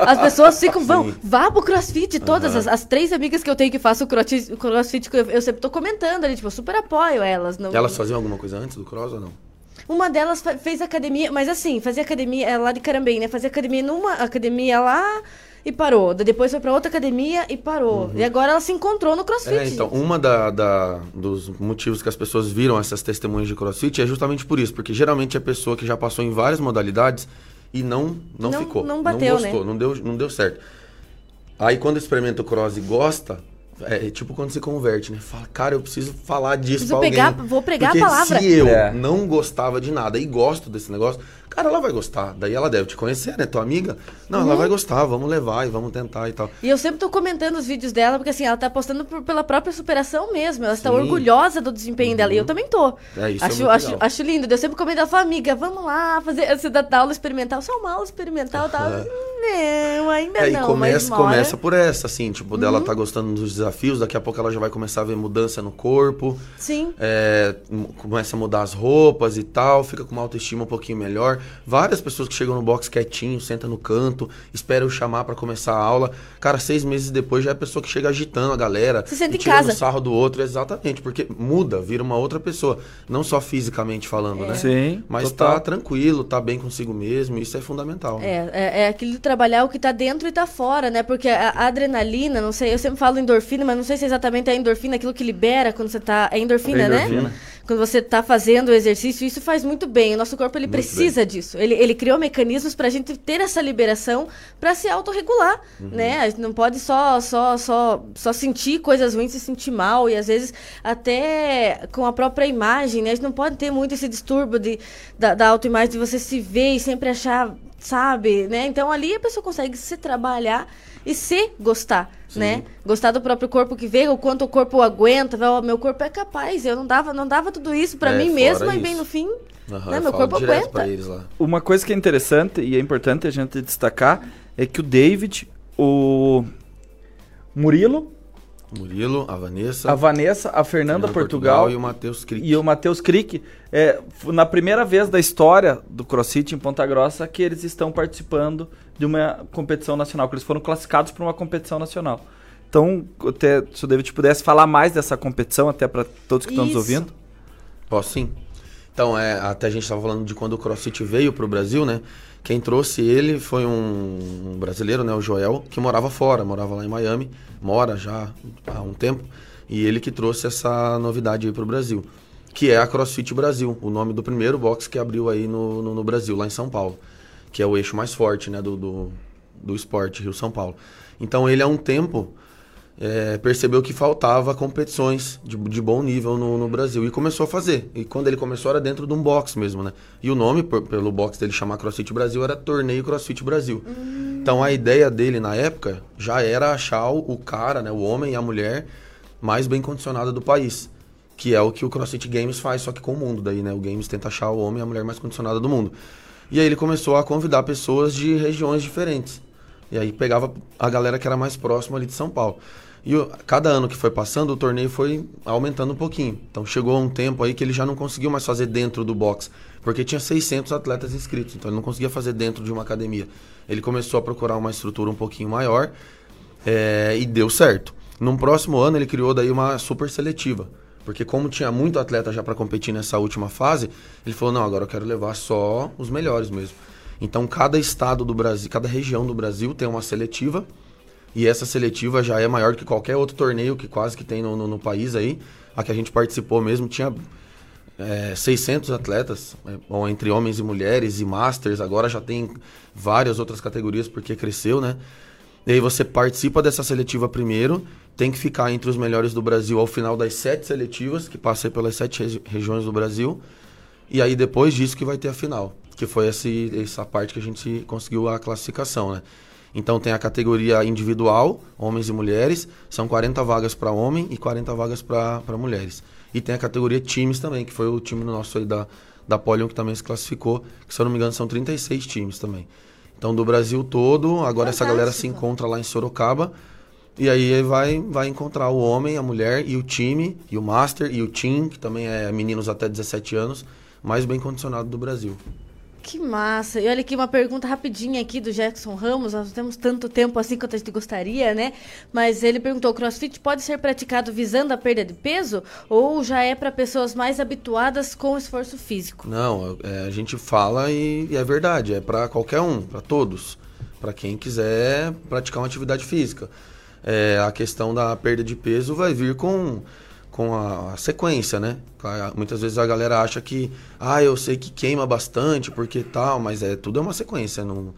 As pessoas ficam, vão, vá pro CrossFit. Todas uhum. as, as, três amigas que eu tenho que façam o CrossFit, crossfit eu, eu sempre tô comentando ali, tipo, eu super apoio elas. Não... Elas faziam alguma coisa antes do cross ou não? Uma delas fez academia, mas assim, fazia academia é, lá de Carambém, né? Fazia academia numa academia lá e parou. Depois foi para outra academia e parou. Uhum. E agora ela se encontrou no CrossFit. É, então, uma da, da, dos motivos que as pessoas viram essas testemunhas de CrossFit é justamente por isso, porque geralmente é pessoa que já passou em várias modalidades e não não, não ficou, não bateu, não gostou, né? não deu não deu certo. Aí quando experimenta o cross e gosta, é, é, tipo quando você converte, né? Fala, cara, eu preciso falar disso preciso pra pegar, alguém. Vou pregar Porque a palavra. se eu é. não gostava de nada e gosto desse negócio, cara, ela vai gostar. Daí ela deve te conhecer, né? Tua amiga. Não, uhum. ela vai gostar, vamos levar e vamos tentar e tal. E eu sempre tô comentando os vídeos dela, porque assim, ela tá postando por, pela própria superação mesmo. Ela está orgulhosa do desempenho uhum. dela. E eu também tô. É isso. Acho, é acho, acho lindo. Eu sempre comento, ela fala, amiga, vamos lá fazer essa da aula experimental. Só uma aula experimental, tá? Não, ainda é, não. E começa, começa por essa, assim, tipo, uhum. dela tá gostando dos desafios, daqui a pouco ela já vai começar a ver mudança no corpo. Sim. É, começa a mudar as roupas e tal, fica com uma autoestima um pouquinho melhor. Várias pessoas que chegam no box quietinho, senta no canto, espera eu chamar para começar a aula. Cara, seis meses depois já é a pessoa que chega agitando a galera. Se sente em casa. sarro do outro, exatamente, porque muda, vira uma outra pessoa. Não só fisicamente falando, é. né? Sim. Mas total. tá tranquilo, tá bem consigo mesmo, isso é fundamental. Né? É, é, é aquele trabalhar o que tá dentro e tá fora, né? Porque a, a adrenalina, não sei, eu sempre falo endorfina, mas não sei se exatamente é endorfina aquilo que libera quando você tá. É endorfina, é endorfina. né? Quando você está fazendo o exercício, isso faz muito bem. O nosso corpo ele muito precisa bem. disso. Ele, ele criou mecanismos para a gente ter essa liberação para se autorregular, uhum. né? A gente não pode só, só, só, só sentir coisas ruins e se sentir mal. E às vezes até com a própria imagem, né? A gente não pode ter muito esse distúrbio de, da, da autoimagem de você se ver e sempre achar, sabe? Né? Então ali a pessoa consegue se trabalhar e se gostar, Sim. né? Gostar do próprio corpo que vê, o quanto o corpo aguenta, o meu corpo é capaz. Eu não dava, não dava tudo isso para é, mim mesmo, e bem no fim, uhum, né? meu corpo aguenta. Uma coisa que é interessante e é importante a gente destacar é que o David, o Murilo, Murilo, a Vanessa. A Vanessa, a Fernanda, Portugal, Portugal, e o Matheus Crick. E o Matheus Crick. É, na primeira vez da história do CrossFit em Ponta Grossa que eles estão participando de uma competição nacional, que eles foram classificados para uma competição nacional. Então, até, se o David pudesse falar mais dessa competição, até para todos que estão nos ouvindo. Posso sim. Então, é, até a gente estava falando de quando o CrossFit veio para o Brasil, né? Quem trouxe ele foi um, um, brasileiro, né, o Joel, que morava fora, morava lá em Miami, mora já há um tempo, e ele que trouxe essa novidade aí para o Brasil, que é a CrossFit Brasil, o nome do primeiro box que abriu aí no, no, no Brasil, lá em São Paulo que é o eixo mais forte né, do, do, do esporte Rio-São Paulo. Então ele há um tempo é, percebeu que faltava competições de, de bom nível no, no, Brasil e começou a fazer. E quando ele começou era dentro de um box mesmo, né? E o nome, por, pelo box dele chamar CrossFit Brasil, era Torneio CrossFit Brasil. Hum. Então a ideia dele na época já era achar o, o cara, né, o homem e a mulher mais bem condicionada do país. Que é o que o CrossFit Games faz, só que com o mundo daí, né? O Games tenta achar o homem e a mulher mais condicionada do mundo. E aí ele começou a convidar pessoas de regiões diferentes. E aí pegava a galera que era mais próxima ali de São Paulo. E o, cada ano que foi passando, o torneio foi aumentando um pouquinho. Então chegou um tempo aí que ele já não conseguiu mais fazer dentro do box, porque tinha 600 atletas inscritos, então ele não conseguia fazer dentro de uma academia. Ele começou a procurar uma estrutura um pouquinho maior é, e deu certo. Num próximo ano ele criou daí uma super seletiva. Porque como tinha muito atleta já para competir nessa última fase, ele falou: "Não, agora eu quero levar só os melhores mesmo". Então cada estado do Brasil, cada região do Brasil tem uma seletiva e essa seletiva já é maior que qualquer outro torneio que quase que tem no, no, no país aí. A que a gente participou mesmo tinha é, 600 atletas, é, entre homens e mulheres e masters. Agora já tem várias outras categorias porque cresceu, né? E aí você participa dessa seletiva primeiro tem que ficar entre os melhores do Brasil ao final das sete seletivas, que passei pelas sete regi regiões do Brasil. E aí depois disso que vai ter a final, que foi esse, essa parte que a gente conseguiu a classificação, né? Então tem a categoria individual, homens e mulheres, são 40 vagas para homem e 40 vagas para mulheres. E tem a categoria times também, que foi o time nosso aí da, da Polion que também se classificou, que se eu não me engano são 36 times também. Então do Brasil todo, agora Fantástico. essa galera se encontra lá em Sorocaba e aí vai, vai encontrar o homem, a mulher e o time, e o master e o team, que também é meninos até 17 anos, mais bem condicionado do Brasil. Que massa! E olha aqui uma pergunta rapidinha aqui do Jackson Ramos. Nós não temos tanto tempo assim quanto a gente gostaria, né? Mas ele perguntou: o CrossFit pode ser praticado visando a perda de peso ou já é para pessoas mais habituadas com esforço físico? Não, é, a gente fala e, e é verdade. É para qualquer um, para todos, para quem quiser praticar uma atividade física é, a questão da perda de peso vai vir com, com a, sequência, né? Muitas vezes a galera acha que, ah, eu sei que queima bastante porque tal, mas é tudo é uma sequência, não,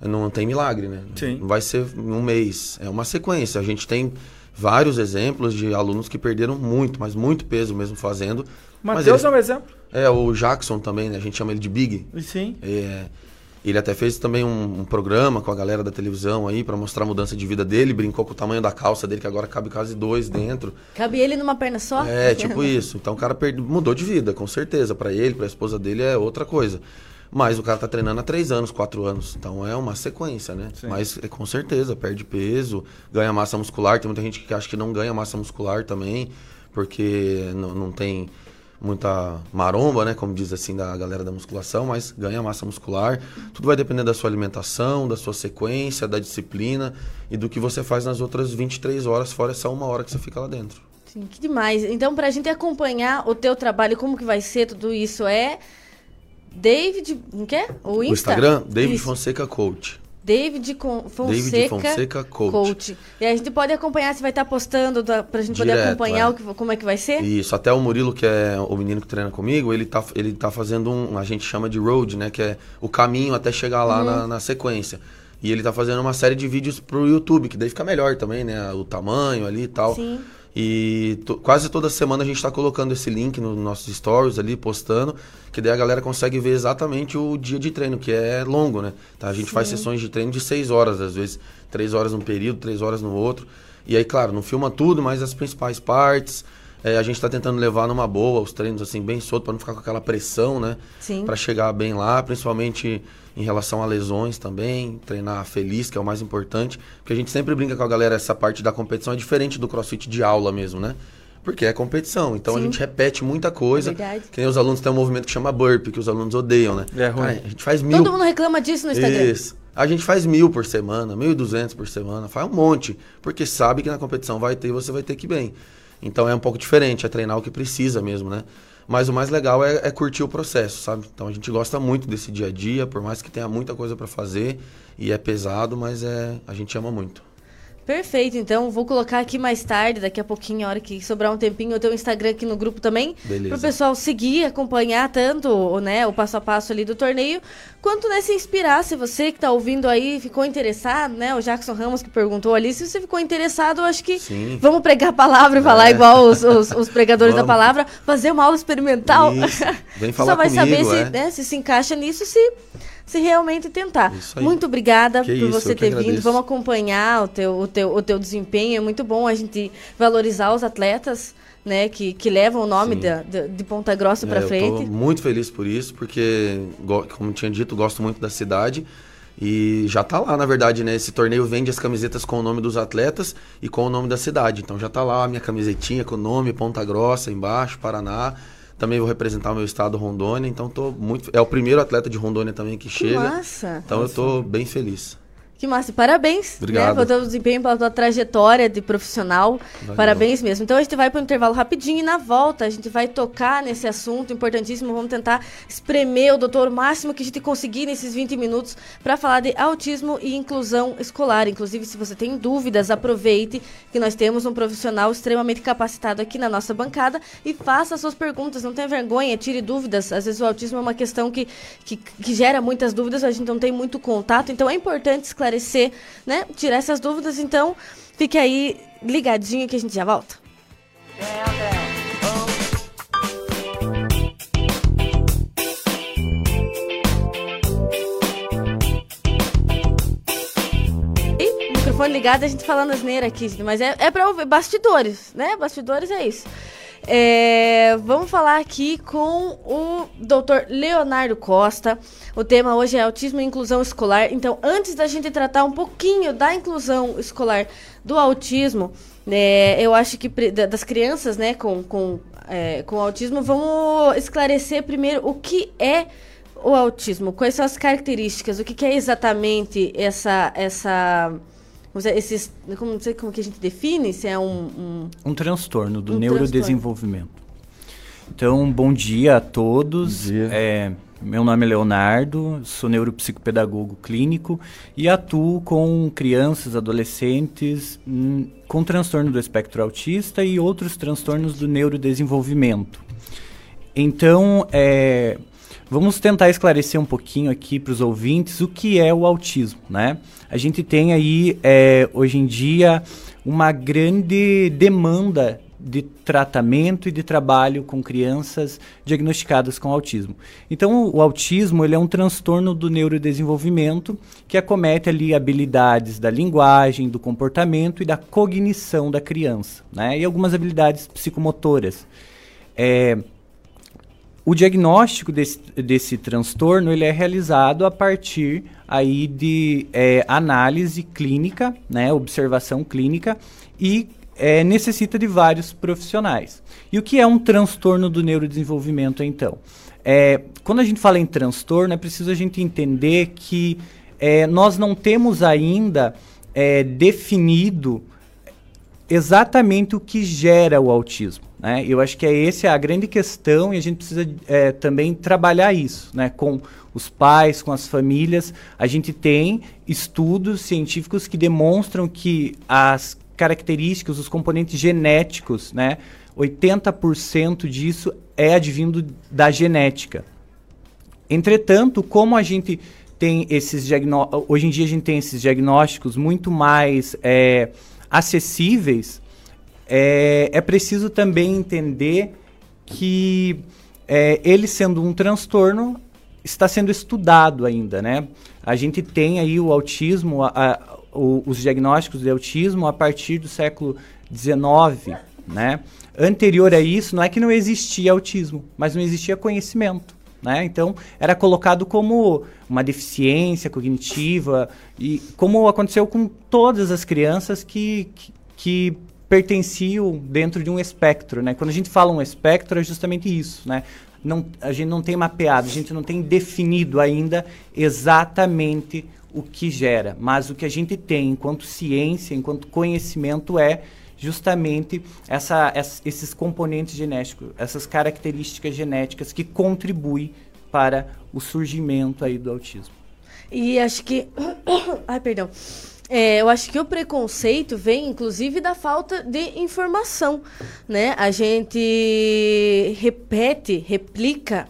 não tem milagre, né? Sim. Não vai ser um mês, é uma sequência. A gente tem vários exemplos de alunos que perderam muito, mas muito peso mesmo fazendo. Matheus é um exemplo. É, o Jackson também, né? A gente chama ele de Big. Sim. É, ele até fez também um, um programa com a galera da televisão aí para mostrar a mudança de vida dele. Brincou com o tamanho da calça dele, que agora cabe quase dois dentro. Cabe ele numa perna só? É, (laughs) tipo isso. Então o cara mudou de vida, com certeza. Para ele, para a esposa dele é outra coisa. Mas o cara tá treinando há três anos, quatro anos. Então é uma sequência, né? Sim. Mas é, com certeza, perde peso, ganha massa muscular. Tem muita gente que acha que não ganha massa muscular também, porque não, não tem muita maromba, né, como diz assim da galera da musculação, mas ganha massa muscular. Tudo vai depender da sua alimentação, da sua sequência, da disciplina e do que você faz nas outras 23 horas, fora essa uma hora que você fica lá dentro. Sim, que demais. Então, para a gente acompanhar o teu trabalho, como que vai ser tudo isso, é David, o que é? O, Insta? o Instagram, David isso. Fonseca Coach. David Fonseca, David Fonseca Coach. Coach. E a gente pode acompanhar, se vai estar postando da, pra gente Direto, poder acompanhar é. o que, como é que vai ser? Isso, até o Murilo, que é o menino que treina comigo, ele tá, ele tá fazendo um, a gente chama de road, né? Que é o caminho até chegar lá uhum. na, na, sequência. E ele tá fazendo uma série de vídeos pro YouTube, que daí fica melhor também, né? O tamanho ali e tal. Sim. E quase toda semana a gente está colocando esse link nos nossos stories ali, postando, que daí a galera consegue ver exatamente o dia de treino, que é longo, né? Tá? A gente Sim. faz sessões de treino de seis horas, às vezes três horas num período, três horas no outro. E aí, claro, não filma tudo, mas as principais partes. É, a gente está tentando levar numa boa os treinos assim, bem solto, para não ficar com aquela pressão, né? Sim. Para chegar bem lá, principalmente em relação a lesões também, treinar feliz, que é o mais importante. Porque a gente sempre brinca com a galera, essa parte da competição é diferente do crossfit de aula mesmo, né? Porque é competição. Então Sim. a gente repete muita coisa. É verdade. Que nem os alunos têm um movimento que chama burp, que os alunos odeiam, né? É ruim. Cara, a gente faz mil. Todo mundo reclama disso no Instagram. Isso. A gente faz mil por semana, mil e duzentos por semana, faz um monte. Porque sabe que na competição vai ter e você vai ter que ir bem. Então é um pouco diferente, é treinar o que precisa mesmo, né? Mas o mais legal é, é, curtir o processo, sabe? Então a gente gosta muito desse dia a dia, por mais que tenha muita coisa para fazer e é pesado, mas é a gente ama muito. Perfeito, então vou colocar aqui mais tarde, daqui a pouquinho, a hora que sobrar um tempinho, o teu Instagram aqui no grupo também. Beleza. Para o pessoal seguir, acompanhar tanto né, o passo a passo ali do torneio, quanto né, se inspirar. Se você que está ouvindo aí ficou interessado, né? O Jackson Ramos que perguntou ali, se você ficou interessado, eu acho que Sim. vamos pregar a palavra e falar é. igual os, os, os (laughs) pregadores da palavra, fazer uma aula experimental. Isso. Vem (laughs) falar Só vai comigo, saber é. se, né, se se encaixa nisso, se se realmente tentar. Muito obrigada que por isso, você ter vindo. Vamos acompanhar o teu, o, teu, o teu desempenho. É muito bom a gente valorizar os atletas. Né, que, que levam o nome de, de, de, Ponta Grossa é, para frente. Eu muito feliz por isso, porque, como tinha dito, gosto muito da cidade. E já tá lá, na verdade, né? Esse torneio vende as camisetas com o nome dos atletas e com o nome da cidade. Então já tá lá a minha camisetinha com o nome Ponta Grossa embaixo, Paraná. Também vou representar o meu estado, Rondônia. Então tô muito. É o primeiro atleta de Rondônia também que, que chega. Massa. Então Nossa. eu tô bem feliz. Que massa. Parabéns Obrigado. Né, pelo teu desempenho, pela tua trajetória de profissional. Valeu. Parabéns mesmo. Então a gente vai para um intervalo rapidinho e na volta a gente vai tocar nesse assunto importantíssimo. Vamos tentar espremer o doutor o máximo que a gente conseguir nesses 20 minutos para falar de autismo e inclusão escolar. Inclusive, se você tem dúvidas, aproveite que nós temos um profissional extremamente capacitado aqui na nossa bancada e faça suas perguntas. Não tenha vergonha, tire dúvidas. Às vezes o autismo é uma questão que, que, que gera muitas dúvidas, a gente não tem muito contato. Então é importante esclarecer esclarecer, né? Tirar essas dúvidas. Então, fique aí ligadinho que a gente já volta. E, microfone ligado, a gente falando asneira aqui, mas é, é pra ouvir bastidores, né? Bastidores é isso. É, vamos falar aqui com o Dr. Leonardo Costa. O tema hoje é autismo e inclusão escolar. Então, antes da gente tratar um pouquinho da inclusão escolar do autismo, é, eu acho que das crianças, né, com, com, é, com autismo, vamos esclarecer primeiro o que é o autismo, quais são as características, o que, que é exatamente essa essa esses, como, não sei como que a gente define, se é um... Um, um transtorno do um neurodesenvolvimento. Transtorno. Então, bom dia a todos. Bom dia. É, meu nome é Leonardo, sou neuropsicopedagogo clínico e atuo com crianças, adolescentes hum, com transtorno do espectro autista e outros transtornos do neurodesenvolvimento. Então, é, Vamos tentar esclarecer um pouquinho aqui para os ouvintes o que é o autismo, né? A gente tem aí, é, hoje em dia, uma grande demanda de tratamento e de trabalho com crianças diagnosticadas com autismo. Então, o autismo ele é um transtorno do neurodesenvolvimento que acomete ali habilidades da linguagem, do comportamento e da cognição da criança, né? E algumas habilidades psicomotoras. É, o diagnóstico desse, desse transtorno ele é realizado a partir aí de é, análise clínica, né, observação clínica e é, necessita de vários profissionais. E o que é um transtorno do neurodesenvolvimento, então? É, quando a gente fala em transtorno, é preciso a gente entender que é, nós não temos ainda é, definido exatamente o que gera o autismo. Né? Eu acho que é essa a grande questão e a gente precisa é, também trabalhar isso, né? com os pais, com as famílias. A gente tem estudos científicos que demonstram que as características, os componentes genéticos, né, 80% disso é advindo da genética. Entretanto, como a gente tem esses hoje em dia a gente tem esses diagnósticos muito mais é, acessíveis, é, é preciso também entender que é, ele sendo um transtorno está sendo estudado ainda, né? A gente tem aí o autismo, a, a, o, os diagnósticos de autismo a partir do século XIX, né? Anterior a isso, não é que não existia autismo, mas não existia conhecimento. Né? Então, era colocado como uma deficiência cognitiva, e como aconteceu com todas as crianças que, que, que pertenciam dentro de um espectro. Né? Quando a gente fala um espectro, é justamente isso. Né? Não, a gente não tem mapeado, a gente não tem definido ainda exatamente o que gera, mas o que a gente tem enquanto ciência, enquanto conhecimento é justamente essa, esses componentes genéticos, essas características genéticas que contribuem para o surgimento aí do autismo. E acho que. (coughs) Ai, perdão. É, eu acho que o preconceito vem, inclusive, da falta de informação, né? A gente repete, replica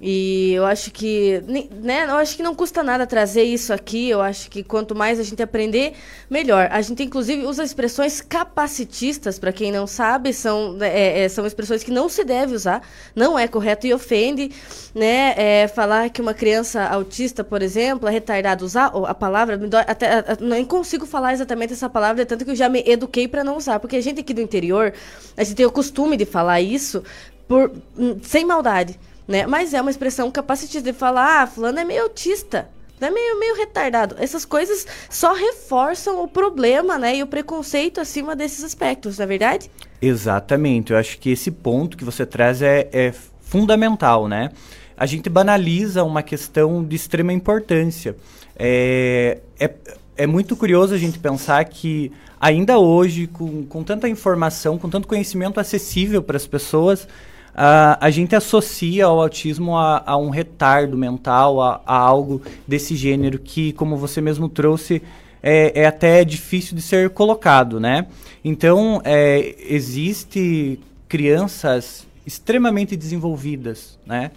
e eu acho que, né, eu acho que não custa nada trazer isso aqui. Eu acho que quanto mais a gente aprender, melhor. A gente inclusive usa expressões capacitistas, para quem não sabe, são, é, é, são expressões que não se deve usar, não é correto e ofende, né? É, falar que uma criança autista, por exemplo, é retardada, usar a palavra, até, nem consigo falar exatamente essa palavra, tanto que eu já me eduquei para não usar, porque a gente aqui do interior, a gente tem o costume de falar isso por, hum, sem maldade. Né? Mas é uma expressão capacitista de falar, ah, fulano é meio autista, é meio, meio retardado. Essas coisas só reforçam o problema, né? E o preconceito acima desses aspectos, não é verdade? Exatamente. Eu acho que esse ponto que você traz é, é fundamental, né? A gente banaliza uma questão de extrema importância. É, é, é muito curioso a gente pensar que ainda hoje, com, com tanta informação, com tanto conhecimento acessível para as pessoas, Uh, a gente associa o autismo a, a um retardo mental, a, a, algo desse gênero que, como você mesmo trouxe, é, é até difícil de ser colocado, né? Então, é, existe crianças extremamente desenvolvidas, né?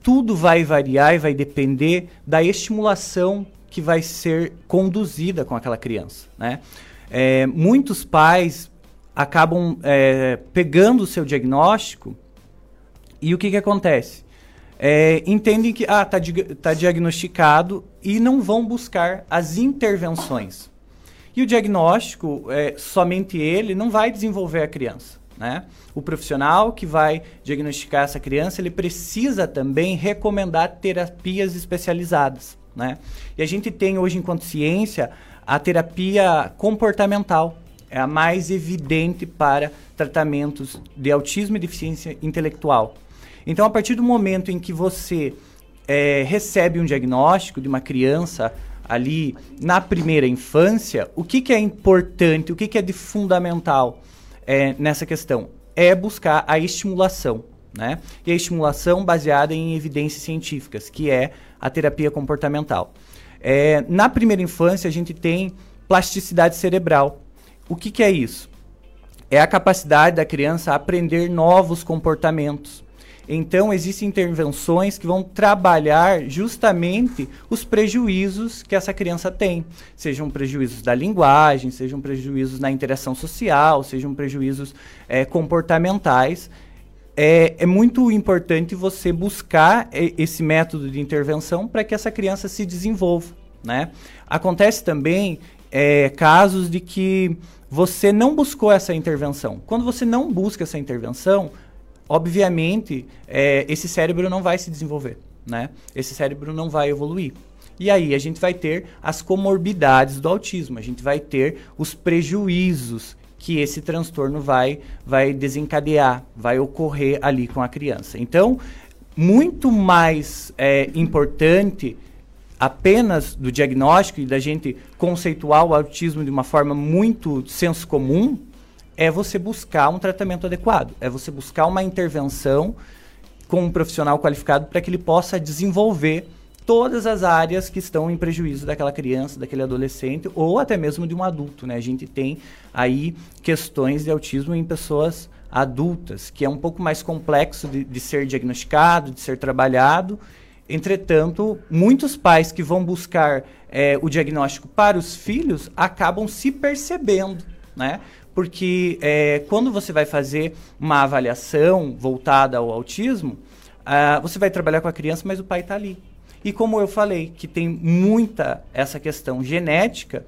Tudo vai variar e vai depender da estimulação que vai ser conduzida com aquela criança, né? É, muitos pais acabam é, pegando o seu diagnóstico e o que, que acontece? É, entendem que ah, tá, tá diagnosticado e não vão buscar as intervenções. E o diagnóstico, é, somente ele, não vai desenvolver a criança. Né? O profissional que vai diagnosticar essa criança, ele precisa também recomendar terapias especializadas. Né? E a gente tem hoje, enquanto ciência, a terapia comportamental. É a mais evidente para tratamentos de autismo e deficiência intelectual. Então, a partir do momento em que você é, recebe um diagnóstico de uma criança ali na primeira infância, o que, que é importante, o que, que é de fundamental é, nessa questão? É buscar a estimulação. Né? E a estimulação baseada em evidências científicas, que é a terapia comportamental. É, na primeira infância, a gente tem plasticidade cerebral. O que, que é isso? É a capacidade da criança aprender novos comportamentos. Então, existem intervenções que vão trabalhar justamente os prejuízos que essa criança tem. Sejam prejuízos da linguagem, sejam prejuízos na interação social, sejam prejuízos é, comportamentais. É, é, muito importante você buscar esse método de intervenção para que essa criança se desenvolva. Né? Acontece também é, casos de que você não buscou essa intervenção. Quando você não busca essa intervenção, obviamente, é, esse cérebro não vai se desenvolver, né? Esse cérebro não vai evoluir. E aí a gente vai ter as comorbidades do autismo, a gente vai ter os prejuízos que esse transtorno vai, vai desencadear, vai ocorrer ali com a criança. Então, muito mais é, importante apenas do diagnóstico e da gente conceituar o autismo de uma forma muito senso comum, é você buscar um tratamento adequado, é você buscar uma intervenção com um profissional qualificado para que ele possa desenvolver todas as áreas que estão em prejuízo daquela criança, daquele adolescente ou até mesmo de um adulto, né? A gente tem aí questões de autismo em pessoas adultas, que é um pouco mais complexo de, de ser diagnosticado, de ser trabalhado. Entretanto, muitos pais que vão buscar é, o diagnóstico para os filhos acabam se percebendo, né? Porque é, quando você vai fazer uma avaliação voltada ao autismo, uh, você vai trabalhar com a criança, mas o pai está ali. E como eu falei, que tem muita essa questão genética,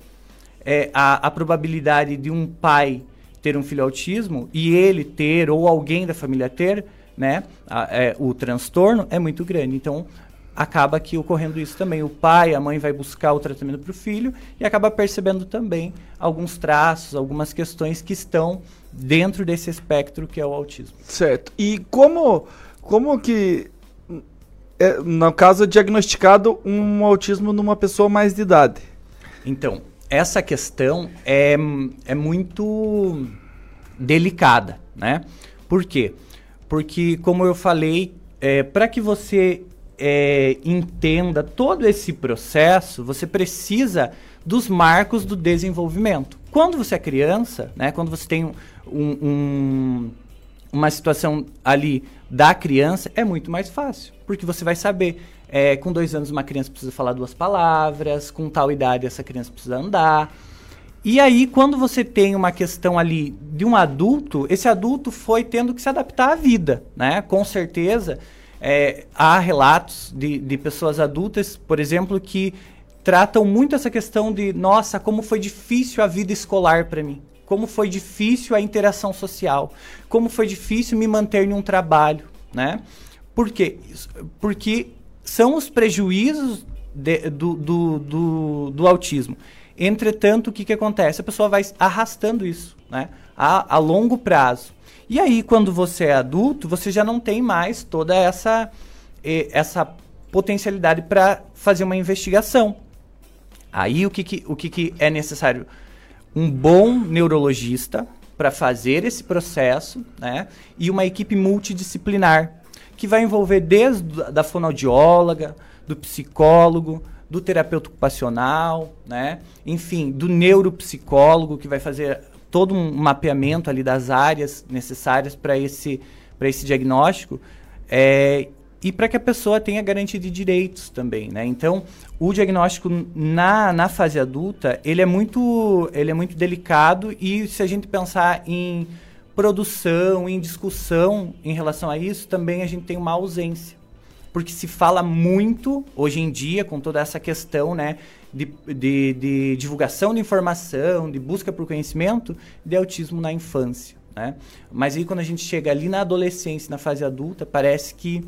é, a, a probabilidade de um pai ter um filho autismo e ele ter, ou alguém da família ter, né, a, é, o transtorno é muito grande. Então, acaba que ocorrendo isso também. O pai, a mãe vai buscar o tratamento para o filho e acaba percebendo também alguns traços, algumas questões que estão dentro desse espectro que é o autismo. Certo. E como, como que é, no caso, é diagnosticado um autismo numa pessoa mais de idade? Então, essa questão é, é muito delicada, né? Por quê? Porque, como eu falei, é, para que você é, entenda todo esse processo, você precisa dos marcos do desenvolvimento. Quando você é criança, né, quando você tem um, um, uma situação ali da criança, é muito mais fácil porque você vai saber. É, com dois anos, uma criança precisa falar duas palavras, com tal idade, essa criança precisa andar. E aí, quando você tem uma questão ali de um adulto, esse adulto foi tendo que se adaptar à vida, né? Com certeza, é, há relatos de, de pessoas adultas, por exemplo, que tratam muito essa questão de, nossa, como foi difícil a vida escolar para mim. Como foi difícil a interação social. Como foi difícil me manter em um trabalho, né? Por quê? Porque são os prejuízos de, do, do, do, do, autismo. Entretanto, o que, que acontece? A pessoa vai arrastando isso né? a, a longo prazo. E aí, quando você é adulto, você já não tem mais toda essa, essa potencialidade para fazer uma investigação. Aí, o que, que, o que, que é necessário? Um bom neurologista para fazer esse processo né? e uma equipe multidisciplinar que vai envolver desde da fonoaudióloga, do psicólogo, do terapeuta ocupacional, né? Enfim, do neuropsicólogo que vai fazer todo um mapeamento ali das áreas necessárias para esse esse diagnóstico é, e para que a pessoa tenha garantia de direitos também, né? Então, o diagnóstico na, na fase adulta, ele é muito ele é muito delicado e se a gente pensar em produção, em discussão em relação a isso, também a gente tem uma ausência. Porque se fala muito, hoje em dia, com toda essa questão né, de, de, de divulgação de informação, de busca por conhecimento, de autismo na infância. Né? Mas aí quando a gente chega ali na adolescência, na fase adulta, parece que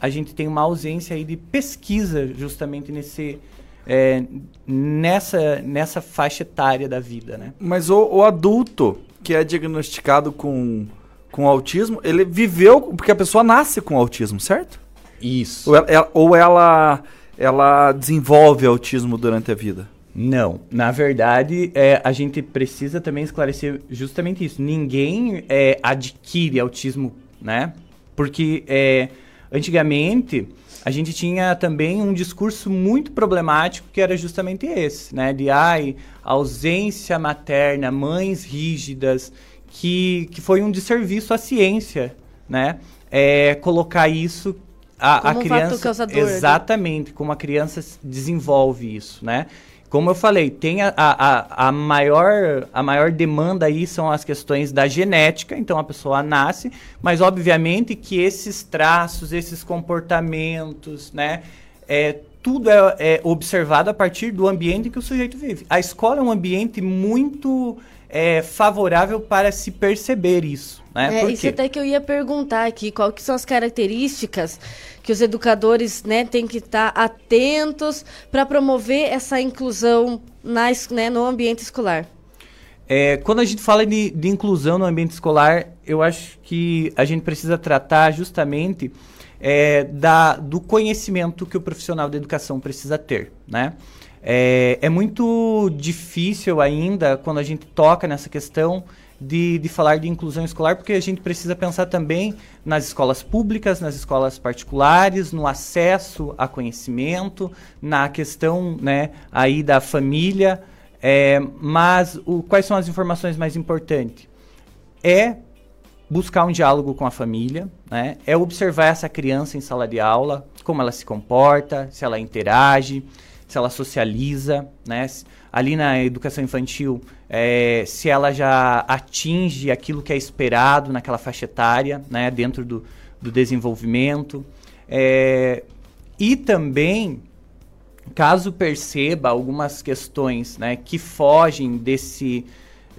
a gente tem uma ausência aí de pesquisa justamente nesse, é, nessa, nessa faixa etária da vida, né? Mas o, o adulto, que é diagnosticado com, com autismo, ele viveu. Porque a pessoa nasce com autismo, certo? Isso. Ou ela, ou ela, ela desenvolve autismo durante a vida? Não, na verdade, é, a gente precisa também esclarecer justamente isso. Ninguém é, adquire autismo, né? Porque é, antigamente a gente tinha também um discurso muito problemático que era justamente esse, né? De ai, ausência materna, mães rígidas, que, que foi um desserviço à ciência, né? É, colocar isso a, a criança um exatamente como a criança desenvolve isso, né? Como eu falei, tem a, a, a, maior, a maior demanda aí são as questões da genética, então a pessoa nasce, mas obviamente que esses traços, esses comportamentos, né, é, tudo é, é observado a partir do ambiente que o sujeito vive. A escola é um ambiente muito é, favorável para se perceber isso. Né? É, isso até que eu ia perguntar aqui, qual que são as características que os educadores né, têm que estar atentos para promover essa inclusão na, né, no ambiente escolar? É, quando a gente fala de, de, inclusão no ambiente escolar, eu acho que a gente precisa tratar justamente é, da, do conhecimento que o profissional da educação precisa ter, né? É, é muito difícil ainda quando a gente toca nessa questão de, de falar de inclusão escolar, porque a gente precisa pensar também nas escolas públicas, nas escolas particulares, no acesso a conhecimento, na questão né, aí da família. É, mas o, quais são as informações mais importantes? É buscar um diálogo com a família, né? é observar essa criança em sala de aula, como ela se comporta, se ela interage, se ela socializa, né? ali na educação infantil, é, se ela já atinge aquilo que é esperado naquela faixa etária, né? dentro do, do desenvolvimento. É, e também, caso perceba algumas questões né, que fogem desse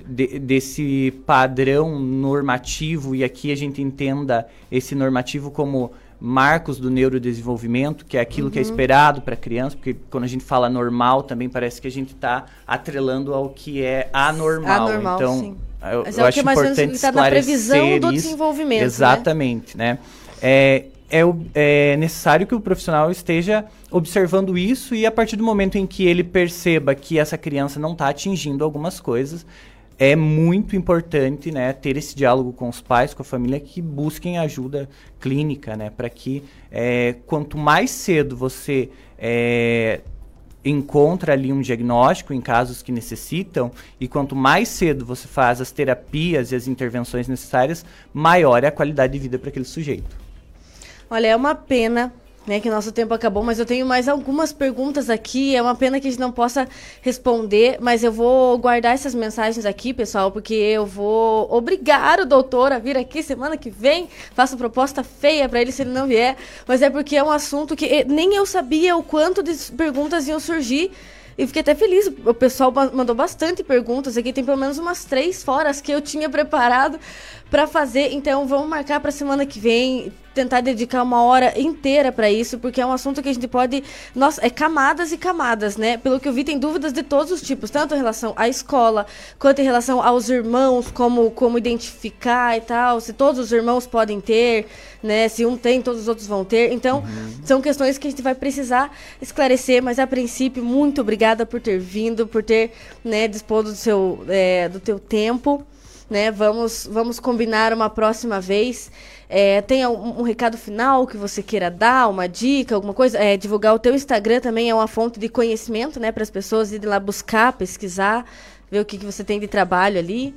de, desse padrão normativo, e aqui a gente entenda esse normativo como marcos do neurodesenvolvimento, que é aquilo uhum. que é uhum. esperado para a criança, porque quando a gente fala normal, também parece que a gente está atrelando ao que é anormal. anormal então, sim. eu, Mas eu é acho importante tá na previsão do isso. desenvolvimento. Né? Exatamente, né? né? É, é, é necessário que o profissional esteja observando isso e a partir do momento em que ele perceba que essa criança não está atingindo algumas coisas, é muito importante né, ter esse diálogo com os pais, com a família, que busquem ajuda clínica, né, para que é, quanto mais cedo você é, encontra ali um diagnóstico em casos que necessitam, e quanto mais cedo você faz as terapias e as intervenções necessárias, maior é a qualidade de vida para aquele sujeito. Olha, é uma pena né, que nosso tempo acabou, mas eu tenho mais algumas perguntas aqui. É uma pena que a gente não possa responder, mas eu vou guardar essas mensagens aqui, pessoal, porque eu vou obrigar o doutor a vir aqui semana que vem. Faço proposta feia para ele se ele não vier, mas é porque é um assunto que eh, nem eu sabia o quanto de perguntas iam surgir. E fiquei até feliz. O pessoal mandou bastante perguntas aqui. Tem pelo menos umas três foras que eu tinha preparado para fazer. Então vamos marcar para semana que vem tentar dedicar uma hora inteira para isso, porque é um assunto que a gente pode. Nossa, é camadas e camadas, né? Pelo que eu vi, tem dúvidas de todos os tipos, tanto em relação à escola, quanto em relação aos irmãos, como, como identificar e tal, se todos os irmãos podem ter, né? Se um tem, todos os outros vão ter. Então, uhum. são questões que a gente vai precisar esclarecer, mas a princípio, muito obrigada por ter vindo, por ter né, disposto do, seu, é, do teu tempo. Né? Vamos, vamos combinar uma próxima vez. É, tem um, um, recado final que você queira dar, uma dica, alguma coisa? É, divulgar o teu Instagram também é uma fonte de conhecimento, né? Para as pessoas irem lá buscar, pesquisar, ver o que, que você tem de trabalho ali.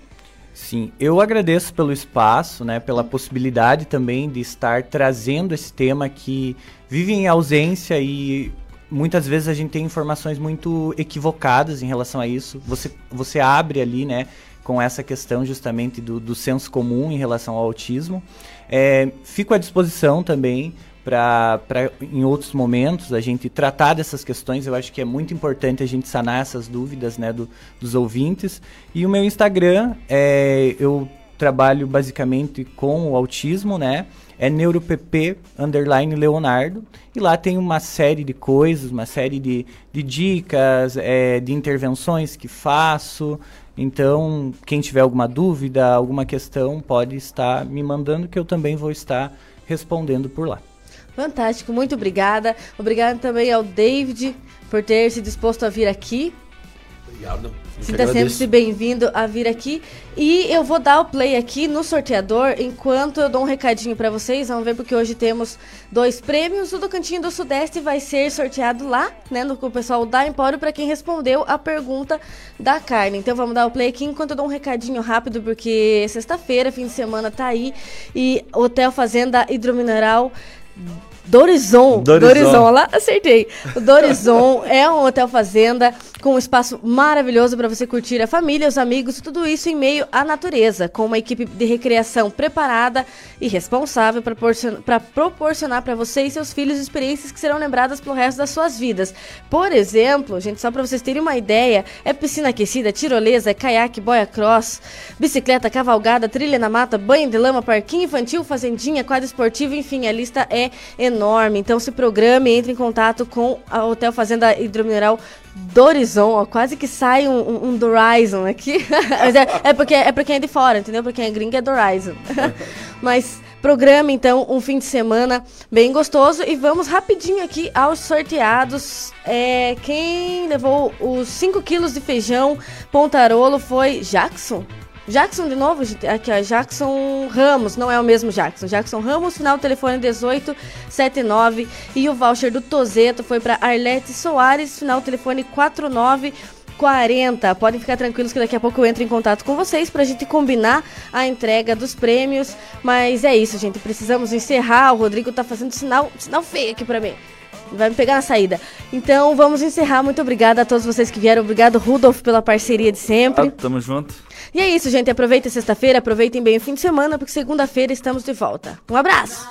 Sim, eu agradeço pelo espaço, né, pela possibilidade também de estar trazendo esse tema que vive em ausência e muitas vezes a gente tem informações muito equivocadas em relação a isso. Você, você abre ali, né, com essa questão justamente do, do senso comum em relação ao autismo. É, fico à disposição também para em outros momentos a gente tratar dessas questões. Eu acho que é muito importante a gente sanar essas dúvidas né, do, dos ouvintes. E o meu Instagram, é, eu trabalho basicamente com o autismo, né? É neuropp underline Leonardo. E lá tem uma série de coisas, uma série de, de dicas, é, de intervenções que faço. Então, quem tiver alguma dúvida, alguma questão, pode estar me mandando que eu também vou estar respondendo por lá. Fantástico, muito obrigada. Obrigada também ao David por ter se disposto a vir aqui. Obrigado. Sinta sempre bem-vindo a vir aqui. E eu vou dar o play aqui no sorteador enquanto eu dou um recadinho para vocês. Vamos ver porque hoje temos dois prêmios. O do Cantinho do Sudeste vai ser sorteado lá, né, no com o pessoal da Empório para quem respondeu a pergunta da carne. Então vamos dar o play aqui enquanto eu dou um recadinho rápido porque sexta-feira, fim de semana tá aí e Hotel Fazenda Hidromineral Dorizon. Dorizon. Dorizon, lá acertei. O Dorizon (laughs) é um hotel fazenda com um espaço maravilhoso para você curtir a família, os amigos, tudo isso em meio à natureza, com uma equipe de recreação preparada e responsável para proporcionar para você e seus filhos experiências que serão lembradas pelo resto das suas vidas. Por exemplo, gente, só para vocês terem uma ideia, é piscina aquecida, tirolesa, caiaque, boia cross, bicicleta, cavalgada, trilha na mata, banho de lama, parquinho infantil, fazendinha, quadro esportivo, enfim, a lista é enorme. Então se programe, entre em contato com a Hotel Fazenda Hidromineral Dorizon, ó, quase que sai um, um, um aqui. (laughs) É, é, porque, é pra quem é de fora, entendeu? Pra quem é gringo é Dorizon. (laughs) Mas programa então um fim de semana bem gostoso e vamos rapidinho aqui aos sorteados. É, quem levou os 5 quilos de feijão Pontarolo foi Jackson. Jackson de novo, aqui ó, Jackson Ramos, não é o mesmo Jackson. Jackson Ramos, final do telefone 1879 e o voucher do Tozeto foi para Arlete Soares, final do telefone 4940. Podem ficar tranquilos que daqui a pouco eu entro em contato com vocês pra gente combinar a entrega dos prêmios. Mas é isso, gente. Precisamos encerrar. O Rodrigo tá fazendo sinal, sinal feio aqui pra mim. Vai me pegar na saída. Então vamos encerrar. Muito obrigada a todos vocês que vieram. Obrigado, Rudolf, pela parceria de sempre. Ah, tamo junto. E é isso, gente. Aproveitem sexta-feira, aproveitem bem o fim de semana, porque segunda-feira estamos de volta. Um abraço!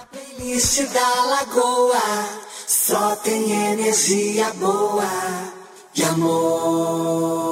da Lagoa, só tem energia boa e amor.